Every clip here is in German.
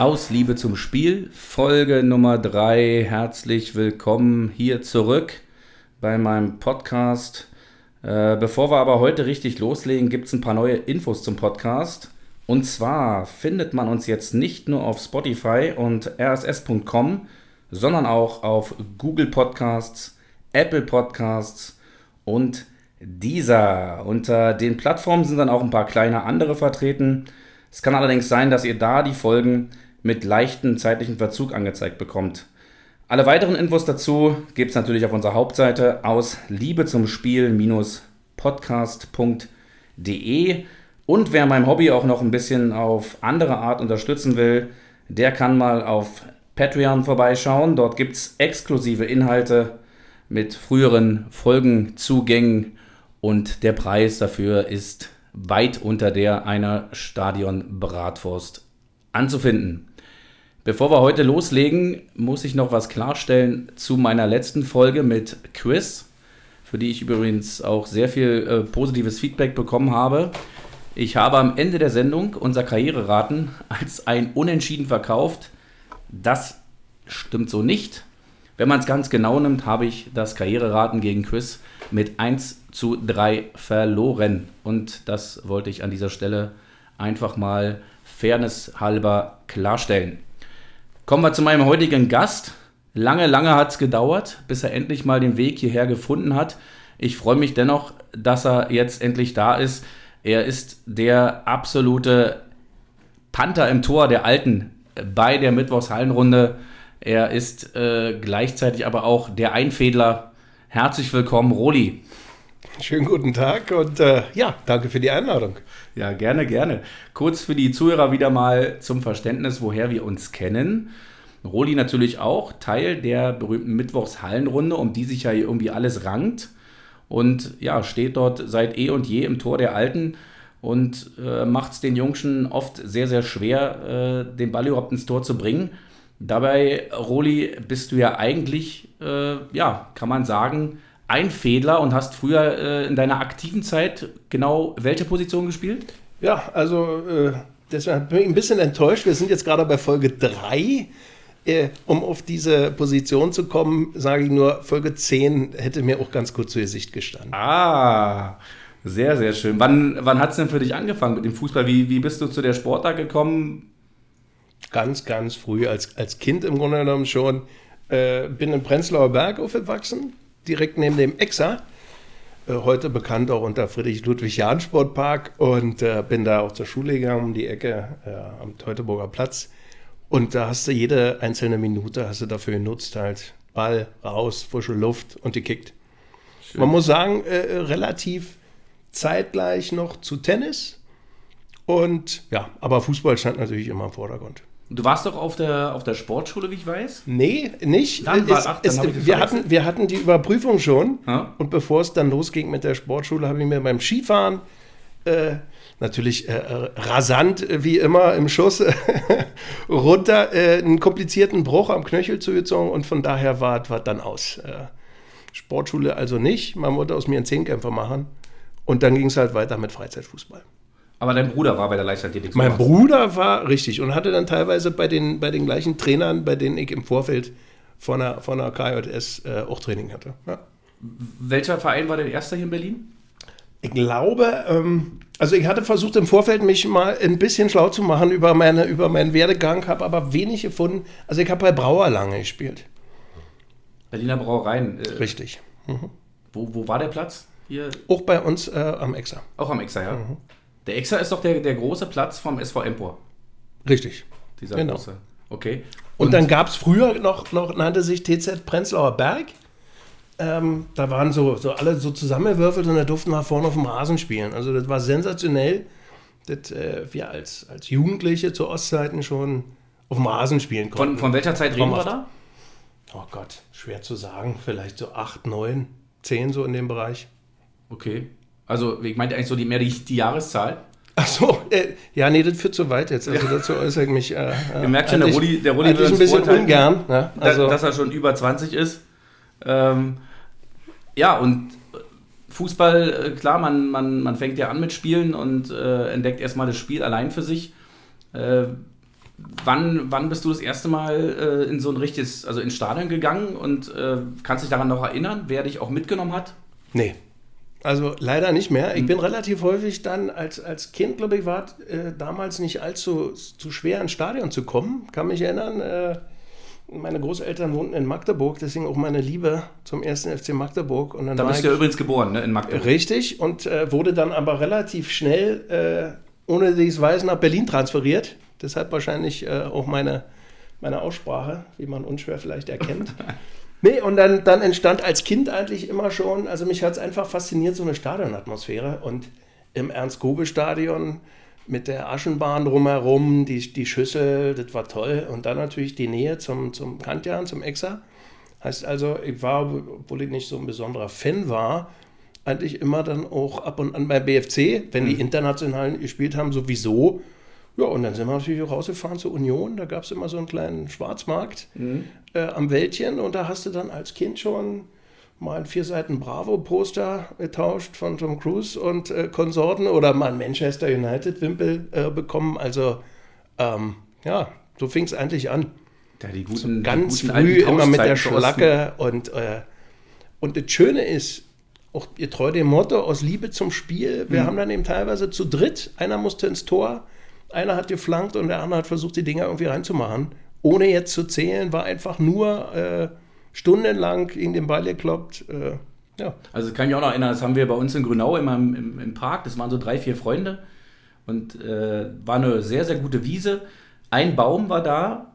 Aus Liebe zum Spiel, Folge Nummer 3. Herzlich willkommen hier zurück bei meinem Podcast. Äh, bevor wir aber heute richtig loslegen, gibt es ein paar neue Infos zum Podcast. Und zwar findet man uns jetzt nicht nur auf Spotify und rss.com, sondern auch auf Google Podcasts, Apple Podcasts und dieser. Unter den Plattformen sind dann auch ein paar kleine andere vertreten. Es kann allerdings sein, dass ihr da die Folgen mit leichtem zeitlichen Verzug angezeigt bekommt. Alle weiteren Infos dazu gibt es natürlich auf unserer Hauptseite aus Liebe zum Spiel-podcast.de. Und wer mein Hobby auch noch ein bisschen auf andere Art unterstützen will, der kann mal auf Patreon vorbeischauen. Dort gibt es exklusive Inhalte mit früheren Folgenzugängen und der Preis dafür ist weit unter der einer Stadion-Bratwurst anzufinden. Bevor wir heute loslegen, muss ich noch was klarstellen zu meiner letzten Folge mit Chris, für die ich übrigens auch sehr viel äh, positives Feedback bekommen habe. Ich habe am Ende der Sendung unser Karriereraten als ein Unentschieden verkauft. Das stimmt so nicht. Wenn man es ganz genau nimmt, habe ich das Karriereraten gegen Chris mit 1 zu 3 verloren. Und das wollte ich an dieser Stelle einfach mal fairness halber klarstellen. Kommen wir zu meinem heutigen Gast. Lange, lange hat es gedauert, bis er endlich mal den Weg hierher gefunden hat. Ich freue mich dennoch, dass er jetzt endlich da ist. Er ist der absolute Panther im Tor der Alten bei der Mittwochshallenrunde. Er ist äh, gleichzeitig aber auch der Einfädler. Herzlich willkommen, Roli. Schönen guten Tag und äh, ja, danke für die Einladung. Ja, gerne, gerne. Kurz für die Zuhörer wieder mal zum Verständnis, woher wir uns kennen. Roli natürlich auch Teil der berühmten Mittwochshallenrunde, um die sich ja irgendwie alles rankt. Und ja, steht dort seit eh und je im Tor der Alten und äh, macht es den Jungschen oft sehr, sehr schwer, äh, den Ball überhaupt ins Tor zu bringen. Dabei, Roli, bist du ja eigentlich, äh, ja, kann man sagen, ein Fehler und hast früher äh, in deiner aktiven Zeit genau welche Position gespielt? Ja, also äh, deshalb bin ich ein bisschen enttäuscht. Wir sind jetzt gerade bei Folge 3. Äh, um auf diese Position zu kommen, sage ich nur, Folge 10 hätte mir auch ganz gut zu Gesicht gestanden. Ah, sehr, sehr schön. Wann, wann hat es denn für dich angefangen mit dem Fußball? Wie, wie bist du zu der Sportart gekommen? ganz, ganz früh, als, als Kind im Grunde genommen schon, äh, bin in Prenzlauer Berg aufgewachsen, direkt neben dem Exa. Äh, heute bekannt auch unter Friedrich-Ludwig-Jahn-Sportpark und äh, bin da auch zur Schule gegangen, um die Ecke äh, am Teutoburger Platz. Und da hast du jede einzelne Minute hast du dafür genutzt, halt Ball raus, frische Luft und gekickt. Schön. Man muss sagen, äh, relativ zeitgleich noch zu Tennis. Und ja, aber Fußball stand natürlich immer im Vordergrund. Du warst doch auf der, auf der Sportschule, wie ich weiß? Nee, nicht. Dann war, ach, dann es, wir, hatten, wir hatten die Überprüfung schon. Ja? Und bevor es dann losging mit der Sportschule, habe ich mir beim Skifahren äh, natürlich äh, rasant, wie immer im Schuss, runter äh, einen komplizierten Bruch am Knöchel zugezogen. Und von daher war es dann aus. Äh, Sportschule also nicht. Man wollte aus mir einen Zehnkämpfer machen. Und dann ging es halt weiter mit Freizeitfußball. Aber dein Bruder war bei der Leichtathletik. Mein Bruder war richtig und hatte dann teilweise bei den, bei den gleichen Trainern, bei denen ich im Vorfeld von der, von der KJS äh, auch Training hatte. Ja. Welcher Verein war der erste hier in Berlin? Ich glaube, ähm, also ich hatte versucht im Vorfeld mich mal ein bisschen schlau zu machen über, meine, über meinen Werdegang, habe aber wenig gefunden. Also ich habe bei Brauer lange gespielt. Berliner Brauereien. Äh, Richtig. Mhm. Wo, wo war der Platz? Hier? Auch bei uns äh, am Exa. Auch am Exa, ja. Mhm. Der Exa ist doch der, der große Platz vom SV Empor. Richtig. Dieser genau. große. Okay. Und, Und dann gab es früher noch, noch, nannte sich TZ Prenzlauer Berg. Ähm, da waren so, so alle so zusammengewürfelt und da durften wir vorne auf dem Rasen spielen. Also das war sensationell, dass äh, wir als, als Jugendliche zu Ostzeiten schon auf dem Rasen spielen konnten. Von, von welcher Zeit reden wir da? Oh Gott, schwer zu sagen. Vielleicht so 8, 9, 10 so in dem Bereich. Okay. Also ich meinte eigentlich so die, mehr die, die Jahreszahl. Ach so, äh, ja, nee, das führt zu weit jetzt. Also dazu äußere ich mich. Äh, Ihr merkt schon, der Rudi, der Rudi will ein bisschen ungern. Ne? Also, dass, dass, er schon über 20 ist. Ähm, ja, und Fußball, äh, klar, man, man, man fängt ja an mit Spielen und äh, entdeckt erstmal das Spiel allein für sich. Äh, wann, wann bist du das erste Mal äh, in so ein richtiges, also ins Stadion gegangen und äh, kannst dich daran noch erinnern, wer dich auch mitgenommen hat? Nee. Also leider nicht mehr. Ich mhm. bin relativ häufig dann als, als Kind, glaube ich, war äh, damals nicht allzu zu schwer ins Stadion zu kommen. Kann mich erinnern, äh, meine Großeltern wohnten in Magdeburg, deswegen auch meine Liebe zum ersten FC Magdeburg. Und dann da bist du ja übrigens geboren, ne, in Magdeburg. Richtig, und äh, wurde dann aber relativ schnell, äh, ohne dass ich es weiß, nach Berlin transferiert. Deshalb wahrscheinlich äh, auch meine, meine Aussprache, wie man unschwer vielleicht erkennt. nee, und dann, dann entstand als Kind eigentlich immer schon, also mich hat es einfach fasziniert, so eine Stadionatmosphäre. Und im Ernst-Gobe-Stadion mit der Aschenbahn drumherum, die, die Schüssel, das war toll. Und dann natürlich die Nähe zum, zum Kantian, zum Exa. Heißt also, ich war, obwohl ich nicht so ein besonderer Fan war, eigentlich immer dann auch ab und an bei BFC, wenn mhm. die internationalen gespielt haben, sowieso. Ja, und dann sind wir natürlich auch rausgefahren zur Union. Da gab es immer so einen kleinen Schwarzmarkt mhm. äh, am Wäldchen. Und da hast du dann als Kind schon mal ein vier Seiten Bravo-Poster getauscht von Tom Cruise und äh, Konsorten oder mal ein Manchester United-Wimpel äh, bekommen. Also ähm, ja, so fing es eigentlich an. Ja, die guten, so ganz die guten früh immer mit der Schlacke und, äh, und das Schöne ist, auch ihr treu dem Motto aus Liebe zum Spiel. Wir mhm. haben dann eben teilweise zu dritt, einer musste ins Tor, einer hat geflankt und der andere hat versucht, die Dinger irgendwie reinzumachen. Ohne jetzt zu zählen, war einfach nur äh, stundenlang in den Ball gekloppt. Äh, ja. Also kann ich auch noch erinnern, das haben wir bei uns in Grünau immer im, im, im Park, das waren so drei, vier Freunde und äh, war eine sehr, sehr gute Wiese. Ein Baum war da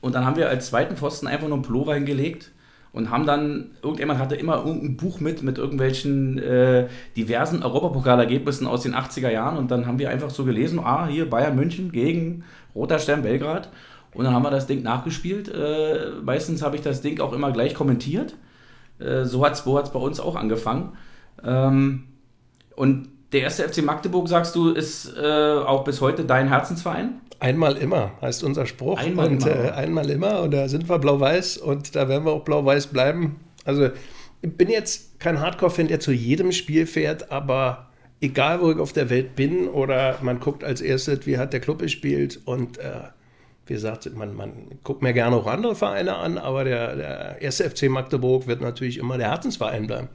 und dann haben wir als zweiten Pfosten einfach nur einen Pullover hingelegt und haben dann, irgendjemand hatte immer irgendein Buch mit, mit irgendwelchen äh, diversen Europapokalergebnissen aus den 80er Jahren und dann haben wir einfach so gelesen, ah, hier Bayern München gegen Roter Stern Belgrad und dann haben wir das Ding nachgespielt. Äh, meistens habe ich das Ding auch immer gleich kommentiert. Äh, so hat es bei uns auch angefangen. Ähm, und der erste FC Magdeburg, sagst du, ist äh, auch bis heute dein Herzensverein? Einmal immer heißt unser Spruch. Einmal und, immer. Äh, einmal immer. Und da sind wir blau-weiß und da werden wir auch blau-weiß bleiben. Also ich bin jetzt kein Hardcore-Fan, der zu jedem Spiel fährt, aber egal, wo ich auf der Welt bin oder man guckt als erstes, wie hat der Club gespielt und äh, wie gesagt, man, man guckt mir gerne auch andere Vereine an, aber der, der erste FC Magdeburg wird natürlich immer der Herzensverein bleiben.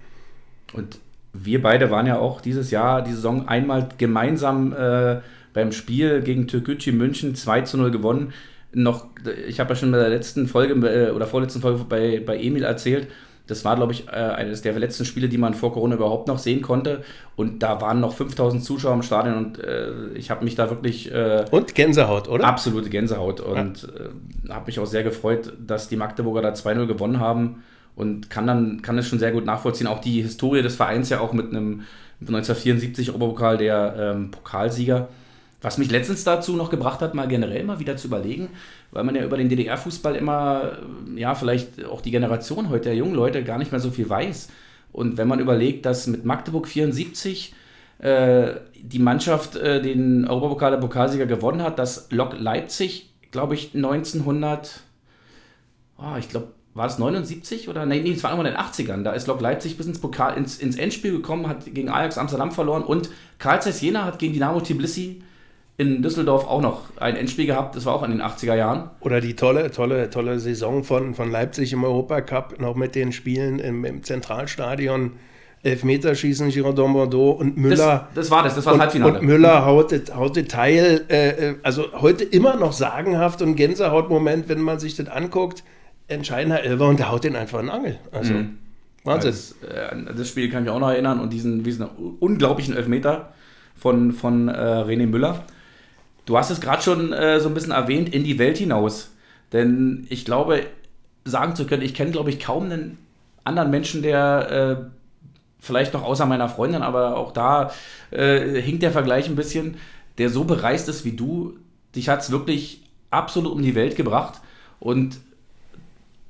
Und wir beide waren ja auch dieses Jahr, die Saison einmal gemeinsam äh, beim Spiel gegen Türkgücü München 2 zu 0 gewonnen. Noch, ich habe ja schon in der letzten Folge äh, oder vorletzten Folge bei, bei Emil erzählt, das war, glaube ich, äh, eines der letzten Spiele, die man vor Corona überhaupt noch sehen konnte. Und da waren noch 5000 Zuschauer im Stadion und äh, ich habe mich da wirklich. Äh, und Gänsehaut, oder? Absolute Gänsehaut. Und ja. Äh, habe mich auch sehr gefreut, dass die Magdeburger da 2-0 gewonnen haben und kann dann kann es schon sehr gut nachvollziehen. Auch die Historie des Vereins ja auch mit einem 1974 Oberpokal der ähm, Pokalsieger. Was mich letztens dazu noch gebracht hat, mal generell mal wieder zu überlegen, weil man ja über den DDR-Fußball immer, ja, vielleicht auch die Generation heute der jungen Leute gar nicht mehr so viel weiß. Und wenn man überlegt, dass mit Magdeburg 74 äh, die Mannschaft äh, den Europapokal der Pokalsieger gewonnen hat, dass Lok Leipzig, glaube ich, 1900, oh, ah, ich glaube, war es 79 oder? Nee, nee, es war irgendwann in den 80ern. Da ist Lok Leipzig bis ins, Pokal, ins, ins Endspiel gekommen, hat gegen Ajax Amsterdam verloren und Karl Zeiss Jena hat gegen Dynamo Tbilisi in Düsseldorf auch noch ein Endspiel gehabt, das war auch in den 80er Jahren. Oder die tolle, tolle, tolle Saison von, von Leipzig im Europacup, noch mit den Spielen im, im Zentralstadion. Elfmeterschießen, Girondin Bordeaux und Müller. Das, das war das, das war das Halbfinale. Und Müller haut, haut Teil, äh, äh, also heute immer noch sagenhaft und Gänsehautmoment, wenn man sich das anguckt. Entscheidender Elfer und der haut den einfach in den Angel. Also mhm. Wahnsinn. Das, äh, das, Spiel kann ich mich auch noch erinnern und diesen, diesen unglaublichen Elfmeter von, von äh, René Müller. Du hast es gerade schon äh, so ein bisschen erwähnt, in die Welt hinaus. Denn ich glaube, sagen zu können, ich kenne, glaube ich, kaum einen anderen Menschen, der äh, vielleicht noch außer meiner Freundin, aber auch da äh, hinkt der Vergleich ein bisschen, der so bereist ist wie du. Dich hat es wirklich absolut um die Welt gebracht. Und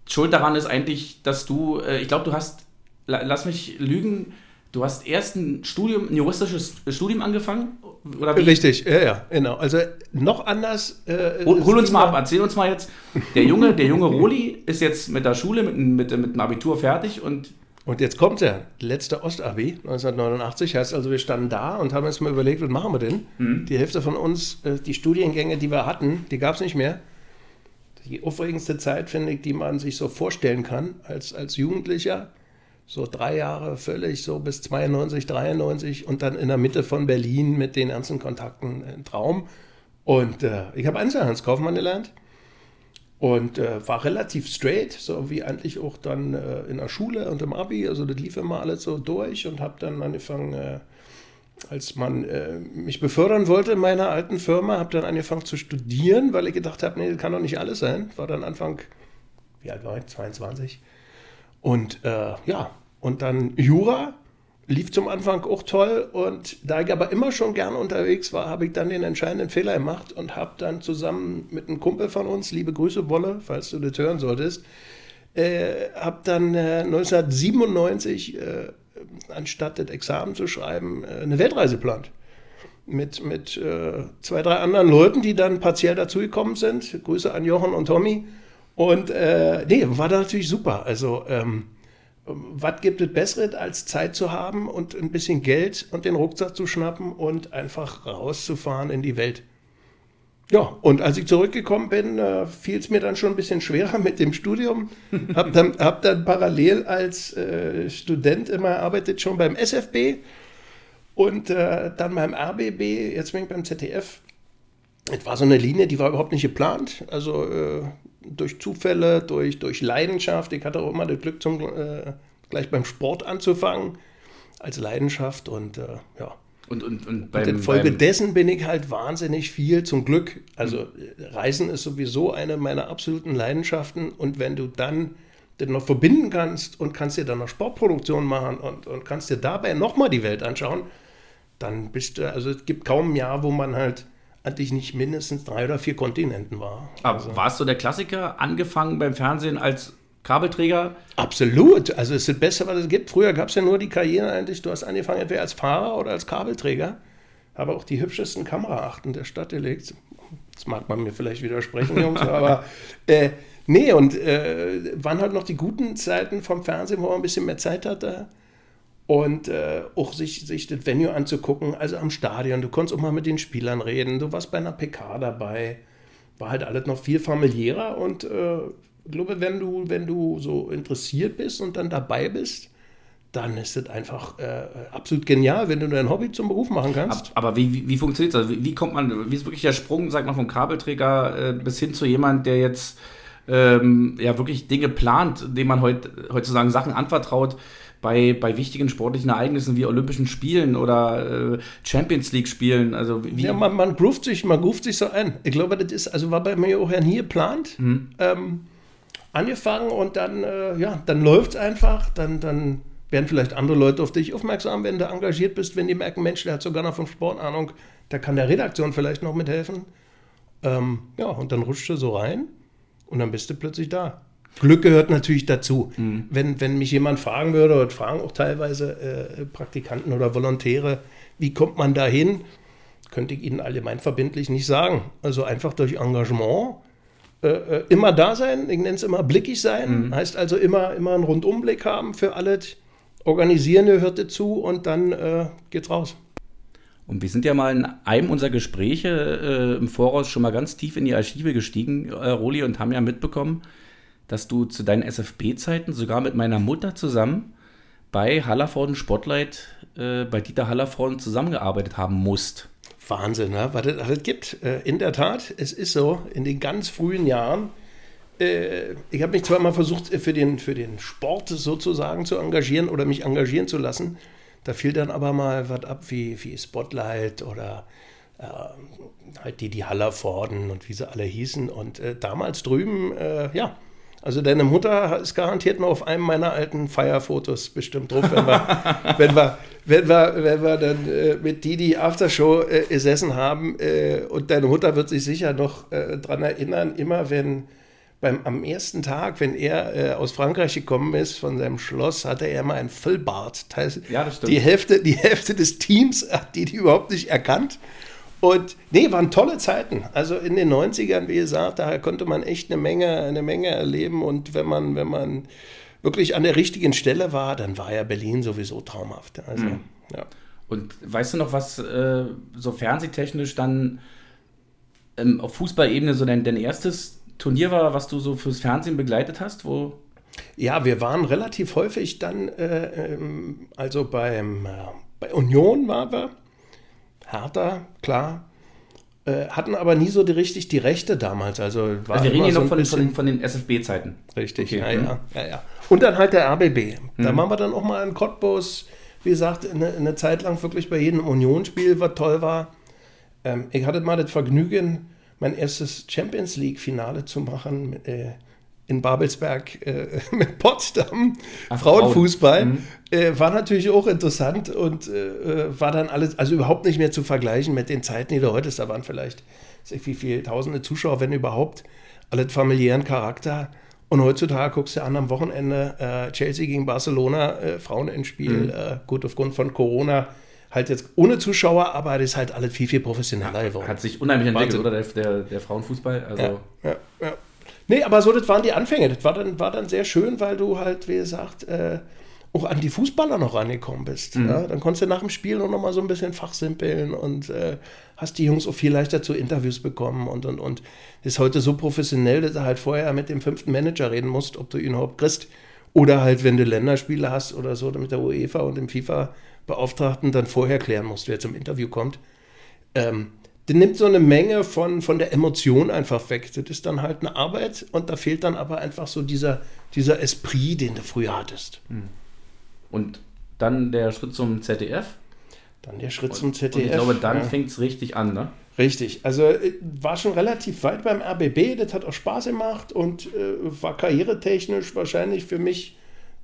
Schuld daran ist eigentlich, dass du, äh, ich glaube, du hast, lass mich lügen, Du hast erst ein Studium, ein juristisches Studium angefangen? Oder wie? Richtig, ja, ja, genau. Also noch anders. Äh, hol, hol uns mal ab, erzähl uns mal jetzt. Der junge, der junge Roli ist jetzt mit der Schule, mit, mit, mit dem Abitur fertig und Und jetzt kommt der letzte Ostabi 1989. Heißt also, wir standen da und haben uns mal überlegt, was machen wir denn? Mhm. Die Hälfte von uns, äh, die Studiengänge, die wir hatten, die gab es nicht mehr. Die aufregendste Zeit, finde ich, die man sich so vorstellen kann als, als Jugendlicher. So drei Jahre völlig so bis 92, 93 und dann in der Mitte von Berlin mit den ganzen Kontakten ein Traum. Und äh, ich habe Einzelhandelskaufmann gelernt und äh, war relativ straight, so wie eigentlich auch dann äh, in der Schule und im Abi. Also das lief immer alles so durch und habe dann angefangen, äh, als man äh, mich befördern wollte in meiner alten Firma, habe dann angefangen zu studieren, weil ich gedacht habe, nee, das kann doch nicht alles sein. War dann Anfang, wie alt war ich? 22. Und äh, ja, und dann Jura lief zum Anfang auch toll und da ich aber immer schon gern unterwegs war, habe ich dann den entscheidenden Fehler gemacht und habe dann zusammen mit einem Kumpel von uns, liebe Grüße Wolle, falls du das hören solltest, äh, habe dann äh, 1997 äh, anstatt das Examen zu schreiben äh, eine Weltreise geplant mit, mit äh, zwei, drei anderen Leuten, die dann partiell dazugekommen sind. Grüße an Jochen und Tommy. Und äh, nee, war natürlich super. Also ähm, was gibt es Besseres, als Zeit zu haben und ein bisschen Geld und den Rucksack zu schnappen und einfach rauszufahren in die Welt? Ja, und als ich zurückgekommen bin, äh, fiel es mir dann schon ein bisschen schwerer mit dem Studium. Hab dann, hab dann parallel als äh, Student immer arbeitet schon beim SFB und äh, dann beim RBB, jetzt bin ich beim ZDF. Es war so eine Linie, die war überhaupt nicht geplant. Also äh, durch Zufälle, durch, durch Leidenschaft. Ich hatte auch immer das Glück, zum, äh, gleich beim Sport anzufangen, als Leidenschaft und äh, ja. Und, und, und, beim, und infolgedessen bin ich halt wahnsinnig viel zum Glück. Also Reisen ist sowieso eine meiner absoluten Leidenschaften und wenn du dann das noch verbinden kannst und kannst dir dann noch Sportproduktion machen und, und kannst dir dabei nochmal die Welt anschauen, dann bist du, also es gibt kaum ein Jahr, wo man halt eigentlich nicht mindestens drei oder vier Kontinenten war. Aber also. warst du der Klassiker, angefangen beim Fernsehen als Kabelträger? Absolut. Also es ist das Beste, was es gibt. Früher gab es ja nur die Karriere eigentlich, du hast angefangen entweder als Fahrer oder als Kabelträger. Habe auch die hübschesten Kameraachten der Stadt gelegt. Das mag man mir vielleicht widersprechen, Jungs, aber äh, nee, und äh, waren halt noch die guten Zeiten vom Fernsehen, wo man ein bisschen mehr Zeit hatte und äh, auch sich, sich das Venue anzugucken, also am Stadion. Du konntest auch mal mit den Spielern reden. Du warst bei einer PK dabei. War halt alles noch viel familiärer und äh, ich glaube, wenn du, wenn du so interessiert bist und dann dabei bist, dann ist das einfach äh, absolut genial, wenn du dein Hobby zum Beruf machen kannst. Aber wie, wie, wie funktioniert das? Wie, wie, kommt man, wie ist wirklich der Sprung, sag mal, vom Kabelträger äh, bis hin zu jemand, der jetzt ähm, ja wirklich Dinge plant, dem man heut, heutzutage Sachen anvertraut? Bei, bei wichtigen sportlichen Ereignissen wie Olympischen Spielen oder äh, Champions League Spielen. Also wie ja, man, man groovt sich, man groovt sich so ein. Ich glaube, das ist, also war bei mir auch nie geplant. Mhm. Ähm, angefangen und dann, äh, ja, dann läuft es einfach, dann, dann werden vielleicht andere Leute auf dich aufmerksam, wenn du engagiert bist, wenn die merken, Mensch, der hat sogar noch von Sport Ahnung, da kann der Redaktion vielleicht noch mithelfen. Ähm, ja, und dann rutscht du so rein und dann bist du plötzlich da. Glück gehört natürlich dazu. Mhm. Wenn, wenn mich jemand fragen würde, und fragen auch teilweise äh, Praktikanten oder Volontäre, wie kommt man da hin, könnte ich Ihnen allgemein verbindlich nicht sagen. Also einfach durch Engagement, äh, äh immer da sein, ich nenne es immer blickig sein, mhm. heißt also immer, immer einen Rundumblick haben für alles. Organisieren gehört dazu und dann äh, geht's raus. Und wir sind ja mal in einem unserer Gespräche äh, im Voraus schon mal ganz tief in die Archive gestiegen, äh, Roli, und haben ja mitbekommen, dass du zu deinen SFB-Zeiten sogar mit meiner Mutter zusammen bei Hallervorden Spotlight, äh, bei Dieter Hallervorden zusammengearbeitet haben musst. Wahnsinn, ne? was es gibt. Äh, in der Tat, es ist so, in den ganz frühen Jahren, äh, ich habe mich zwar mal versucht, für den, für den Sport sozusagen zu engagieren oder mich engagieren zu lassen. Da fiel dann aber mal was ab wie, wie Spotlight oder äh, halt die, die Hallervorden und wie sie alle hießen. Und äh, damals drüben, äh, ja, also deine Mutter ist garantiert noch auf einem meiner alten Feierfotos bestimmt drauf, wenn wir, wenn wir, wenn wir, wenn wir dann äh, mit Didi Aftershow äh, gesessen haben. Äh, und deine Mutter wird sich sicher noch äh, daran erinnern, immer wenn beim, am ersten Tag, wenn er äh, aus Frankreich gekommen ist, von seinem Schloss, hatte er immer ein Füllbart. Das heißt, ja, das stimmt. Die Hälfte, die Hälfte des Teams hat die, die überhaupt nicht erkannt. Und nee, waren tolle Zeiten. Also in den 90ern, wie gesagt, da konnte man echt eine Menge, eine Menge erleben. Und wenn man, wenn man, wirklich an der richtigen Stelle war, dann war ja Berlin sowieso traumhaft. Also, mhm. ja. Und weißt du noch, was äh, so fernsehtechnisch dann ähm, auf Fußballebene so dein, dein erstes Turnier war, was du so fürs Fernsehen begleitet hast? Wo ja, wir waren relativ häufig dann, äh, ähm, also beim, äh, bei Union waren wir, Hertha, klar, äh, hatten aber nie so die, richtig die Rechte damals. Also, war also wir reden hier so noch von, von, von, den SFB-Zeiten. Richtig, okay. ja, mhm. ja, ja, ja. Und dann halt der RBB. Da mhm. waren wir dann auch mal in Cottbus, wie gesagt, eine, eine Zeit lang wirklich bei jedem Unionsspiel, was toll war. Ähm, ich hatte mal das Vergnügen, mein erstes Champions League-Finale zu machen. Äh, in Babelsberg äh, mit Potsdam, Ach, Frauenfußball, mhm. äh, war natürlich auch interessant und äh, war dann alles, also überhaupt nicht mehr zu vergleichen mit den Zeiten, die da heute ist. Da waren vielleicht, wie viele tausende Zuschauer, wenn überhaupt, alles familiären Charakter. Und heutzutage guckst du an am Wochenende äh, Chelsea gegen Barcelona, äh, Frauen ins Spiel, mhm. Äh, gut aufgrund von Corona halt jetzt ohne Zuschauer, aber das ist halt alles viel, viel professioneller geworden. Hat sich unheimlich entwickelt, oder? Der, der, der Frauenfußball. Also ja, ja, ja. Nee, aber so, das waren die Anfänge. Das war dann, war dann sehr schön, weil du halt, wie gesagt, äh, auch an die Fußballer noch rangekommen bist. Mhm. Ja? Dann konntest du nach dem Spiel noch mal so ein bisschen fachsimpeln und äh, hast die Jungs auch viel leichter zu Interviews bekommen und und und. Ist heute so professionell, dass du halt vorher mit dem fünften Manager reden musst, ob du ihn überhaupt kriegst. Oder halt, wenn du Länderspiele hast oder so, mit der UEFA und dem FIFA-Beauftragten dann vorher klären musst, wer zum Interview kommt. Ähm, der nimmt so eine Menge von, von der Emotion einfach weg. Das ist dann halt eine Arbeit und da fehlt dann aber einfach so dieser, dieser Esprit, den du früher hattest. Hm. Und dann der Schritt zum ZDF? Dann der Schritt zum ZDF. Und ich glaube, dann ja. fängt es richtig an, ne? Richtig. Also äh, war schon relativ weit beim RBB, das hat auch Spaß gemacht und äh, war karrieretechnisch wahrscheinlich für mich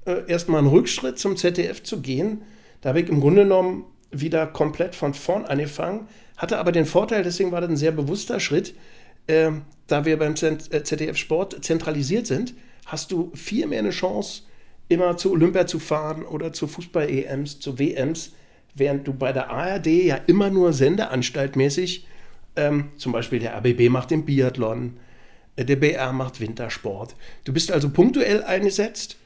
äh, erstmal ein Rückschritt zum ZDF zu gehen. Da habe ich im Grunde genommen wieder komplett von vorn angefangen hatte aber den Vorteil, deswegen war das ein sehr bewusster Schritt, äh, da wir beim ZDF äh, Sport zentralisiert sind, hast du viel mehr eine Chance, immer zu Olympia zu fahren oder zu Fußball-EMs, zu WMs, während du bei der ARD ja immer nur sendeanstaltmäßig, ähm, zum Beispiel der RBB macht den Biathlon, äh, der BR macht Wintersport. Du bist also punktuell eingesetzt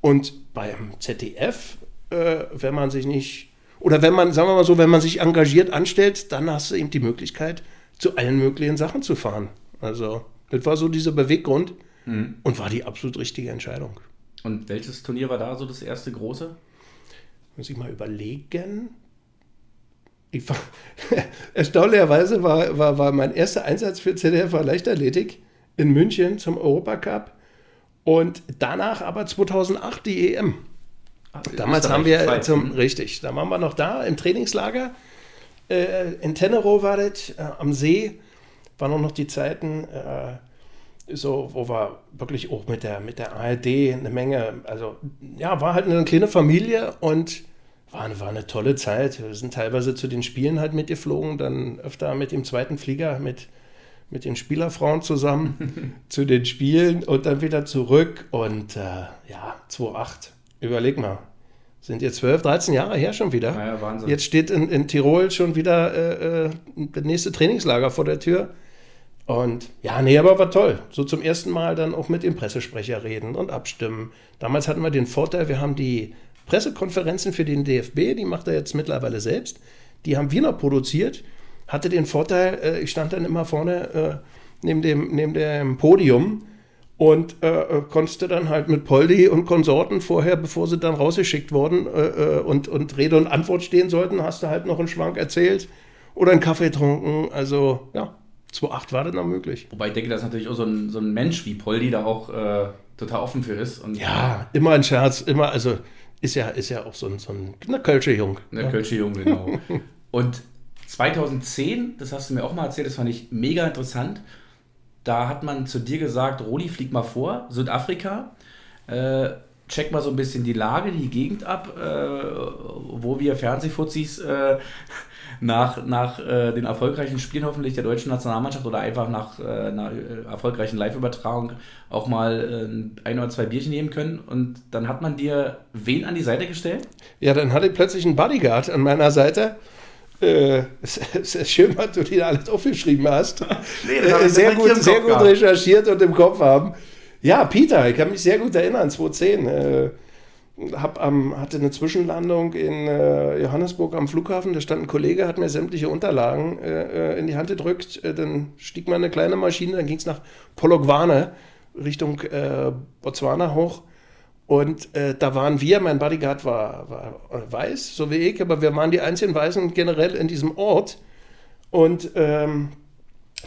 und beim ZDF, äh, wenn man sich nicht oder wenn man, sagen wir mal so, wenn man sich engagiert anstellt, dann hast du eben die Möglichkeit, zu allen möglichen Sachen zu fahren. Also, das war so dieser Beweggrund mhm. und war die absolut richtige Entscheidung. Und welches Turnier war da so das erste große? Muss ich mal überlegen. Ich war, erstaunlicherweise war, war, war mein erster Einsatz für ZDF war Leichtathletik in München zum Europacup und danach aber 2008 die EM. Damals haben wir zum, richtig, da waren wir noch da im Trainingslager. Äh, in Tenero war das, äh, am See, waren auch noch die Zeiten, äh, so, wo wir wirklich auch mit der, mit der ARD eine Menge, also ja, war halt eine kleine Familie und war, war eine tolle Zeit. Wir sind teilweise zu den Spielen halt mitgeflogen, dann öfter mit dem zweiten Flieger, mit, mit den Spielerfrauen zusammen zu den Spielen und dann wieder zurück und äh, ja, 2008 Überleg mal. Sind jetzt 12, 13 Jahre her schon wieder. Ja, Wahnsinn. Jetzt steht in, in Tirol schon wieder äh, äh, das nächste Trainingslager vor der Tür. Und ja, nee, aber war toll. So zum ersten Mal dann auch mit dem Pressesprecher reden und abstimmen. Damals hatten wir den Vorteil, wir haben die Pressekonferenzen für den DFB, die macht er jetzt mittlerweile selbst. Die haben wir noch produziert. Hatte den Vorteil, äh, ich stand dann immer vorne äh, neben, dem, neben dem Podium und äh, äh, konntest du dann halt mit Poldi und Konsorten vorher, bevor sie dann rausgeschickt wurden äh, äh und, und Rede und Antwort stehen sollten, hast du halt noch einen Schwank erzählt oder einen Kaffee getrunken. Also ja, 2,8 war das noch möglich. Wobei ich denke, dass natürlich auch so ein, so ein Mensch wie Poldi da auch äh, total offen für ist. Und ja, immer ein Scherz, immer, also ist ja, ist ja auch so ein, so ein Kölsche Jung. Eine ja. Kölsche Jung, genau. und 2010, das hast du mir auch mal erzählt, das fand ich mega interessant da hat man zu dir gesagt, Rodi, flieg mal vor, Südafrika, äh, check mal so ein bisschen die Lage, die Gegend ab, äh, wo wir Fernsehfuzis äh, nach, nach äh, den erfolgreichen Spielen hoffentlich der deutschen Nationalmannschaft oder einfach nach äh, einer äh, erfolgreichen Live-Übertragung auch mal ein oder zwei Bierchen nehmen können. Und dann hat man dir wen an die Seite gestellt? Ja, dann hatte ich plötzlich einen Bodyguard an meiner Seite äh, es, ist schön, was du dir alles aufgeschrieben hast. nee, äh, sehr gut, sehr gut recherchiert und im Kopf haben. Ja, Peter, ich kann mich sehr gut erinnern, 2010. Äh, hab am, hatte eine Zwischenlandung in äh, Johannesburg am Flughafen. Da stand ein Kollege, hat mir sämtliche Unterlagen äh, äh in die Hand gedrückt. Äh, dann stieg man eine kleine Maschine, dann ging es nach Polokwane, Richtung äh, Botswana hoch. Und äh, da waren wir, mein Bodyguard war, war weiß, so wie ich, aber wir waren die einzigen Weißen generell in diesem Ort. Und ähm,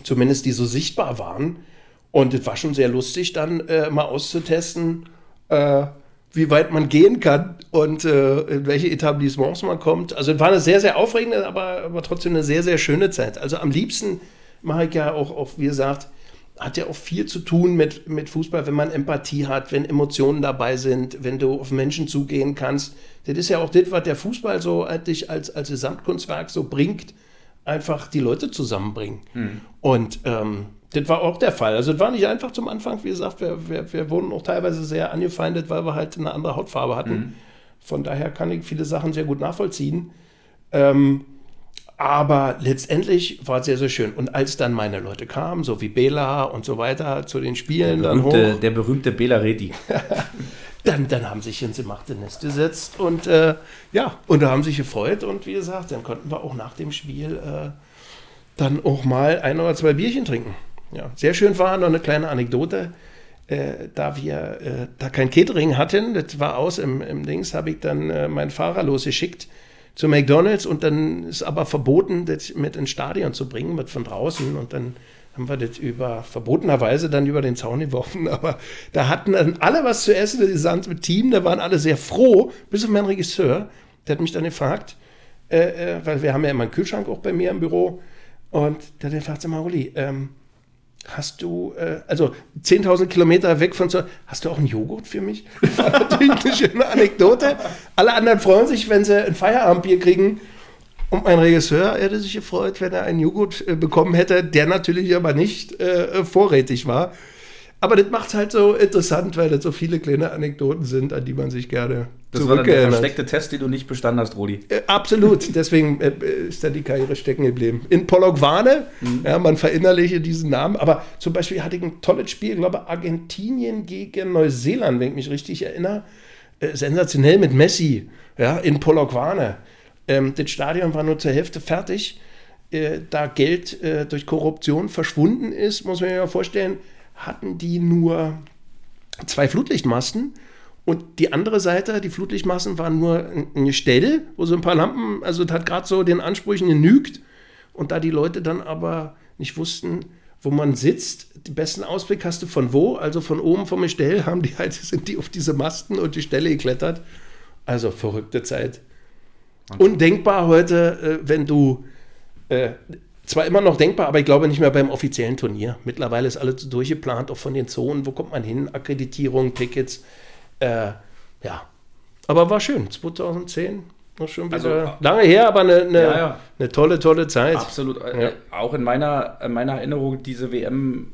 zumindest die so sichtbar waren. Und es war schon sehr lustig, dann mal auszutesten, wie weit man gehen kann und äh, in welche Etablissements man kommt. Also es war eine sehr, sehr aufregende, aber, aber trotzdem eine sehr, sehr schöne Zeit. Also am liebsten mache ich ja auch, auch, wie gesagt, hat ja auch viel zu tun mit, mit Fußball, wenn man Empathie hat, wenn Emotionen dabei sind, wenn du auf Menschen zugehen kannst. Das ist ja auch das, was der Fußball so eigentlich als, als Gesamtkunstwerk so bringt, einfach die Leute zusammenbringen. Mhm. Und ähm, das war auch der Fall. Also es war nicht einfach zum Anfang, wie gesagt, wir, wir, wir wurden auch teilweise sehr angefeindet, weil wir halt eine andere Hautfarbe hatten. Mhm. Von daher kann ich viele Sachen sehr gut nachvollziehen. Ähm, aber letztendlich war es sehr, sehr schön. Und als dann meine Leute kamen, so wie Bela und so weiter, zu den Spielen der berühmte, dann hoch. Der berühmte Bela Redi. dann, dann haben sich ins gemachte Nest gesetzt und äh, ja, und da haben sich gefreut. Und wie gesagt, dann konnten wir auch nach dem Spiel äh, dann auch mal ein oder zwei Bierchen trinken. Ja, sehr schön war noch eine kleine Anekdote. Äh, da wir äh, da kein Catering hatten, das war aus im, im Dings, habe ich dann äh, meinen Fahrer losgeschickt zu McDonalds und dann ist aber verboten, das mit ins Stadion zu bringen, mit von draußen und dann haben wir das über verbotenerweise dann über den Zaun geworfen. Aber da hatten dann alle was zu essen, das gesamte Team, da waren alle sehr froh, bis auf meinen Regisseur, der hat mich dann gefragt, äh, äh, weil wir haben ja immer einen Kühlschrank auch bei mir im Büro und der hat gefragt, sag mal, Uli, ähm, Hast du, äh, also 10.000 Kilometer weg von zu hast du auch einen Joghurt für mich? Das war natürlich eine schöne Anekdote. Alle anderen freuen sich, wenn sie ein Feierabendbier kriegen. Und mein Regisseur hätte sich gefreut, wenn er einen Joghurt äh, bekommen hätte, der natürlich aber nicht äh, vorrätig war. Aber das macht es halt so interessant, weil das so viele kleine Anekdoten sind, an die man sich gerne Das war dann der versteckte Test, den du nicht bestanden hast, Rudi. Äh, absolut. Deswegen äh, ist da die Karriere stecken geblieben. In Polokwane, mhm. ja, man verinnerliche diesen Namen. Aber zum Beispiel hatte ich ein tolles Spiel, ich glaube Argentinien gegen Neuseeland, wenn ich mich richtig erinnere. Äh, sensationell mit Messi, ja, in Polokwane. Ähm, das Stadion war nur zur Hälfte fertig. Äh, da Geld äh, durch Korruption verschwunden ist, muss man sich ja vorstellen, hatten die nur zwei Flutlichtmasten und die andere Seite, die Flutlichtmasten, waren nur eine Stelle, wo so ein paar Lampen, also das hat gerade so den Ansprüchen genügt. Und da die Leute dann aber nicht wussten, wo man sitzt, den besten Ausblick hast du von wo, also von oben vom Gestell, haben die halt, sind die auf diese Masten und die Stelle geklettert. Also verrückte Zeit. Undenkbar heute, äh, wenn du äh, zwar immer noch denkbar, aber ich glaube nicht mehr beim offiziellen Turnier. Mittlerweile ist alles durchgeplant, auch von den Zonen. Wo kommt man hin? Akkreditierung, Tickets. Äh, ja. Aber war schön. 2010 noch schon wieder also, lange her, aber eine, eine, ja, ja. eine, tolle, tolle Zeit. Absolut. Äh, ja. Auch in meiner, in meiner Erinnerung, diese WM,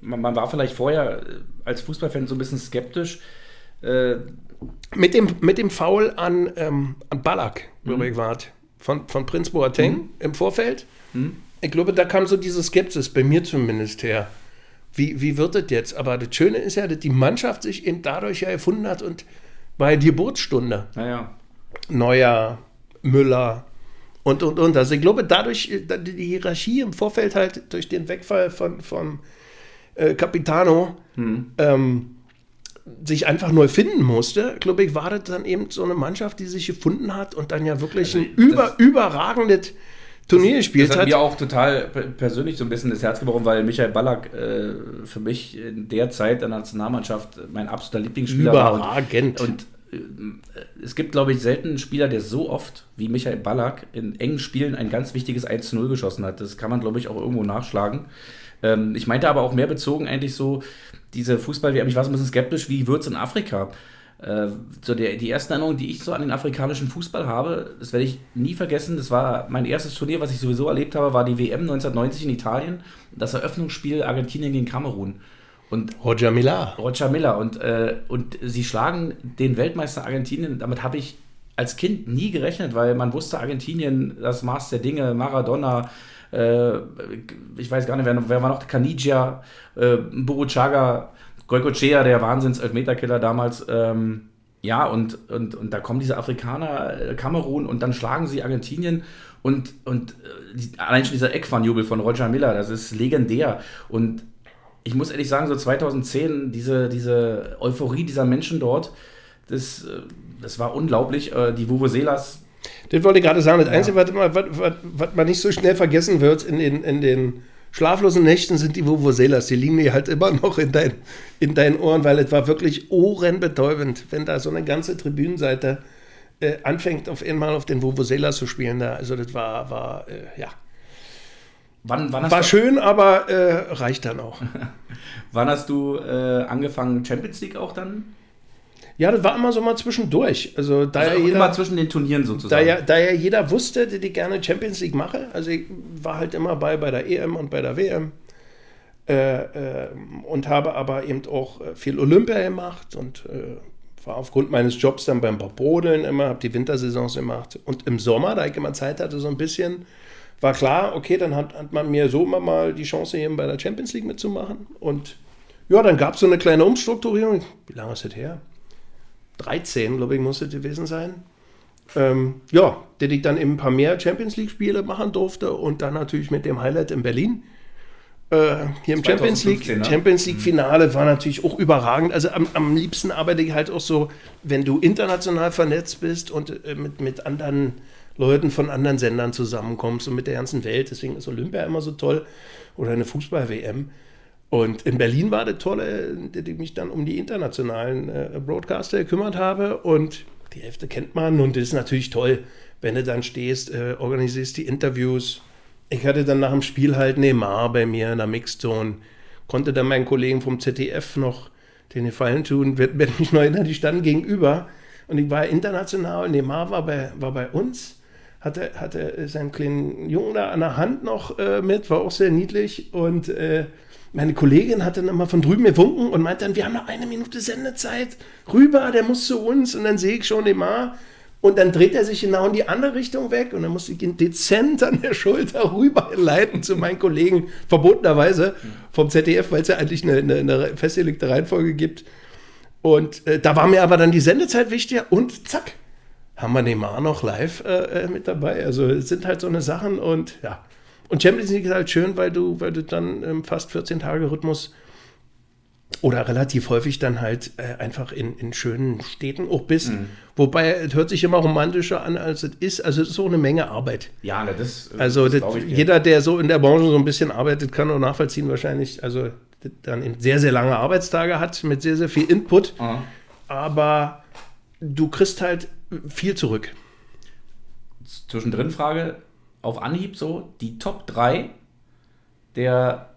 man, man, war vielleicht vorher äh, als Fußballfan so ein bisschen skeptisch. Äh, mit, dem, mit dem Foul an, ähm, an Ballack, mhm. war von, von Prinz Boateng mhm. im Vorfeld. Hm? Ich glaube, da kam so diese Skepsis, bei mir zumindest her. Wie, wie wird das jetzt? Aber das Schöne ist ja, dass die Mannschaft sich eben dadurch ja erfunden hat und bei Geburtsstunde. Naja. Neuer, Müller und, und, und. Also ich glaube, dadurch, die Hierarchie im Vorfeld halt durch den Wegfall von, von äh, Capitano hm. ähm, sich einfach neu finden musste, glaube ich, war das dann eben so eine Mannschaft, die sich gefunden hat und dann ja wirklich also, ein über, überragendes Turnier gespielt das hat. Das hat mir auch total persönlich so ein bisschen das Herz gebrochen, weil Michael Ballack äh, für mich in der Zeit der Nationalmannschaft mein absoluter Lieblingsspieler Überragend. war. Und, und äh, es gibt, glaube ich, selten einen Spieler, der so oft wie Michael Ballack in engen Spielen ein ganz wichtiges 1-0 geschossen hat. Das kann man, glaube ich, auch irgendwo nachschlagen. Ähm, ich meinte aber auch mehr bezogen eigentlich so, diese Fußball-WM, ich war so ein bisschen skeptisch, wie wird es in Afrika? Äh, so der, die ersten Erinnerungen, die ich so an den afrikanischen Fußball habe, das werde ich nie vergessen. Das war mein erstes Turnier, was ich sowieso erlebt habe, war die WM 1990 in Italien. Das Eröffnungsspiel Argentinien gegen Kamerun. Und Roger Miller. Roger Miller. Und, äh, und sie schlagen den Weltmeister Argentinien. Damit habe ich als Kind nie gerechnet, weil man wusste, Argentinien, das Maß der Dinge, Maradona, äh, ich weiß gar nicht, wer, wer war noch, Canigia, äh, Buruchaga, Goicochea, der Wahnsinns-Elfmeterkiller damals. Ähm, ja, und, und, und da kommen diese Afrikaner, äh, Kamerun, und dann schlagen sie Argentinien. Und, und äh, die, allein schon dieser Eckfahnjubel von Roger Miller, das ist legendär. Und ich muss ehrlich sagen, so 2010, diese, diese Euphorie dieser Menschen dort, das, äh, das war unglaublich. Die Vuvuzelas. Das wollte ich gerade sagen. Das ja. Einzige, was, was, was, was man nicht so schnell vergessen wird in den, in den schlaflosen Nächten, sind die Vuvuzelas. Die liegen mir halt immer noch in, dein, in deinen Ohren, weil es war wirklich ohrenbetäubend, wenn da so eine ganze Tribünenseite äh, anfängt, auf einmal auf den Vuvuzelas zu spielen. Da. Also das war, war äh, ja. Wann, wann war schön, aber äh, reicht dann auch. wann hast du äh, angefangen, Champions League auch dann? Ja, das war immer so mal zwischendurch. Also, da also ja jeder, immer zwischen den Turnieren sozusagen. Da ja, da ja jeder wusste, dass ich gerne Champions League mache. Also ich war halt immer bei, bei der EM und bei der WM. Äh, äh, und habe aber eben auch äh, viel Olympia gemacht und äh, war aufgrund meines Jobs dann beim Brodeln immer, habe die Wintersaisons gemacht. Und im Sommer, da ich immer Zeit hatte, so ein bisschen, war klar, okay, dann hat, hat man mir so immer mal die Chance, eben bei der Champions League mitzumachen. Und ja, dann gab es so eine kleine Umstrukturierung. Wie lange ist das her? 13, glaube ich, muss es gewesen sein. Ähm, ja, der ich dann eben ein paar mehr Champions League-Spiele machen durfte und dann natürlich mit dem Highlight in Berlin. Äh, hier im Champions League, ne? Champions League Finale war natürlich auch überragend. Also am, am liebsten arbeite ich halt auch so, wenn du international vernetzt bist und äh, mit, mit anderen Leuten von anderen Sendern zusammenkommst und mit der ganzen Welt. Deswegen ist Olympia immer so toll oder eine Fußball-WM. Und in Berlin war das Tolle, dass ich mich dann um die internationalen äh, Broadcaster gekümmert habe. Und die Hälfte kennt man. Und das ist natürlich toll, wenn du dann stehst, äh, organisierst die Interviews. Ich hatte dann nach dem Spiel halt Neymar bei mir in der Mixzone. Konnte dann meinen Kollegen vom ZDF noch den Gefallen tun. Wenn mich noch erinnern, die standen gegenüber. Und ich war international. Neymar war bei, war bei uns. Hatte, hatte seinen kleinen Jungen da an der Hand noch äh, mit. War auch sehr niedlich. Und. Äh, meine Kollegin hat dann immer von drüben gewunken und meinte dann, wir haben noch eine Minute Sendezeit, rüber, der muss zu uns. Und dann sehe ich schon Neymar und dann dreht er sich genau in die andere Richtung weg. Und dann muss ich ihn dezent an der Schulter rüber leiten zu meinen Kollegen, verbotenerweise vom ZDF, weil es ja eigentlich eine, eine, eine festgelegte Reihenfolge gibt. Und äh, da war mir aber dann die Sendezeit wichtiger. Und zack, haben wir Neymar noch live äh, äh mit dabei. Also es sind halt so eine Sachen. Und ja, und Champions League ist halt schön, weil du, weil du dann im fast 14-Tage-Rhythmus oder relativ häufig dann halt äh, einfach in, in schönen Städten auch bist. Mhm. Wobei es hört sich immer romantischer an, als es ist. Also es ist so eine Menge Arbeit. Ja, das. Also das, jeder, der so in der Branche so ein bisschen arbeitet, kann auch nachvollziehen wahrscheinlich. Also dann sehr sehr lange Arbeitstage hat mit sehr sehr viel Input. Mhm. Aber du kriegst halt viel zurück. Zwischendrin Frage: auf Anhieb so die Top 3 der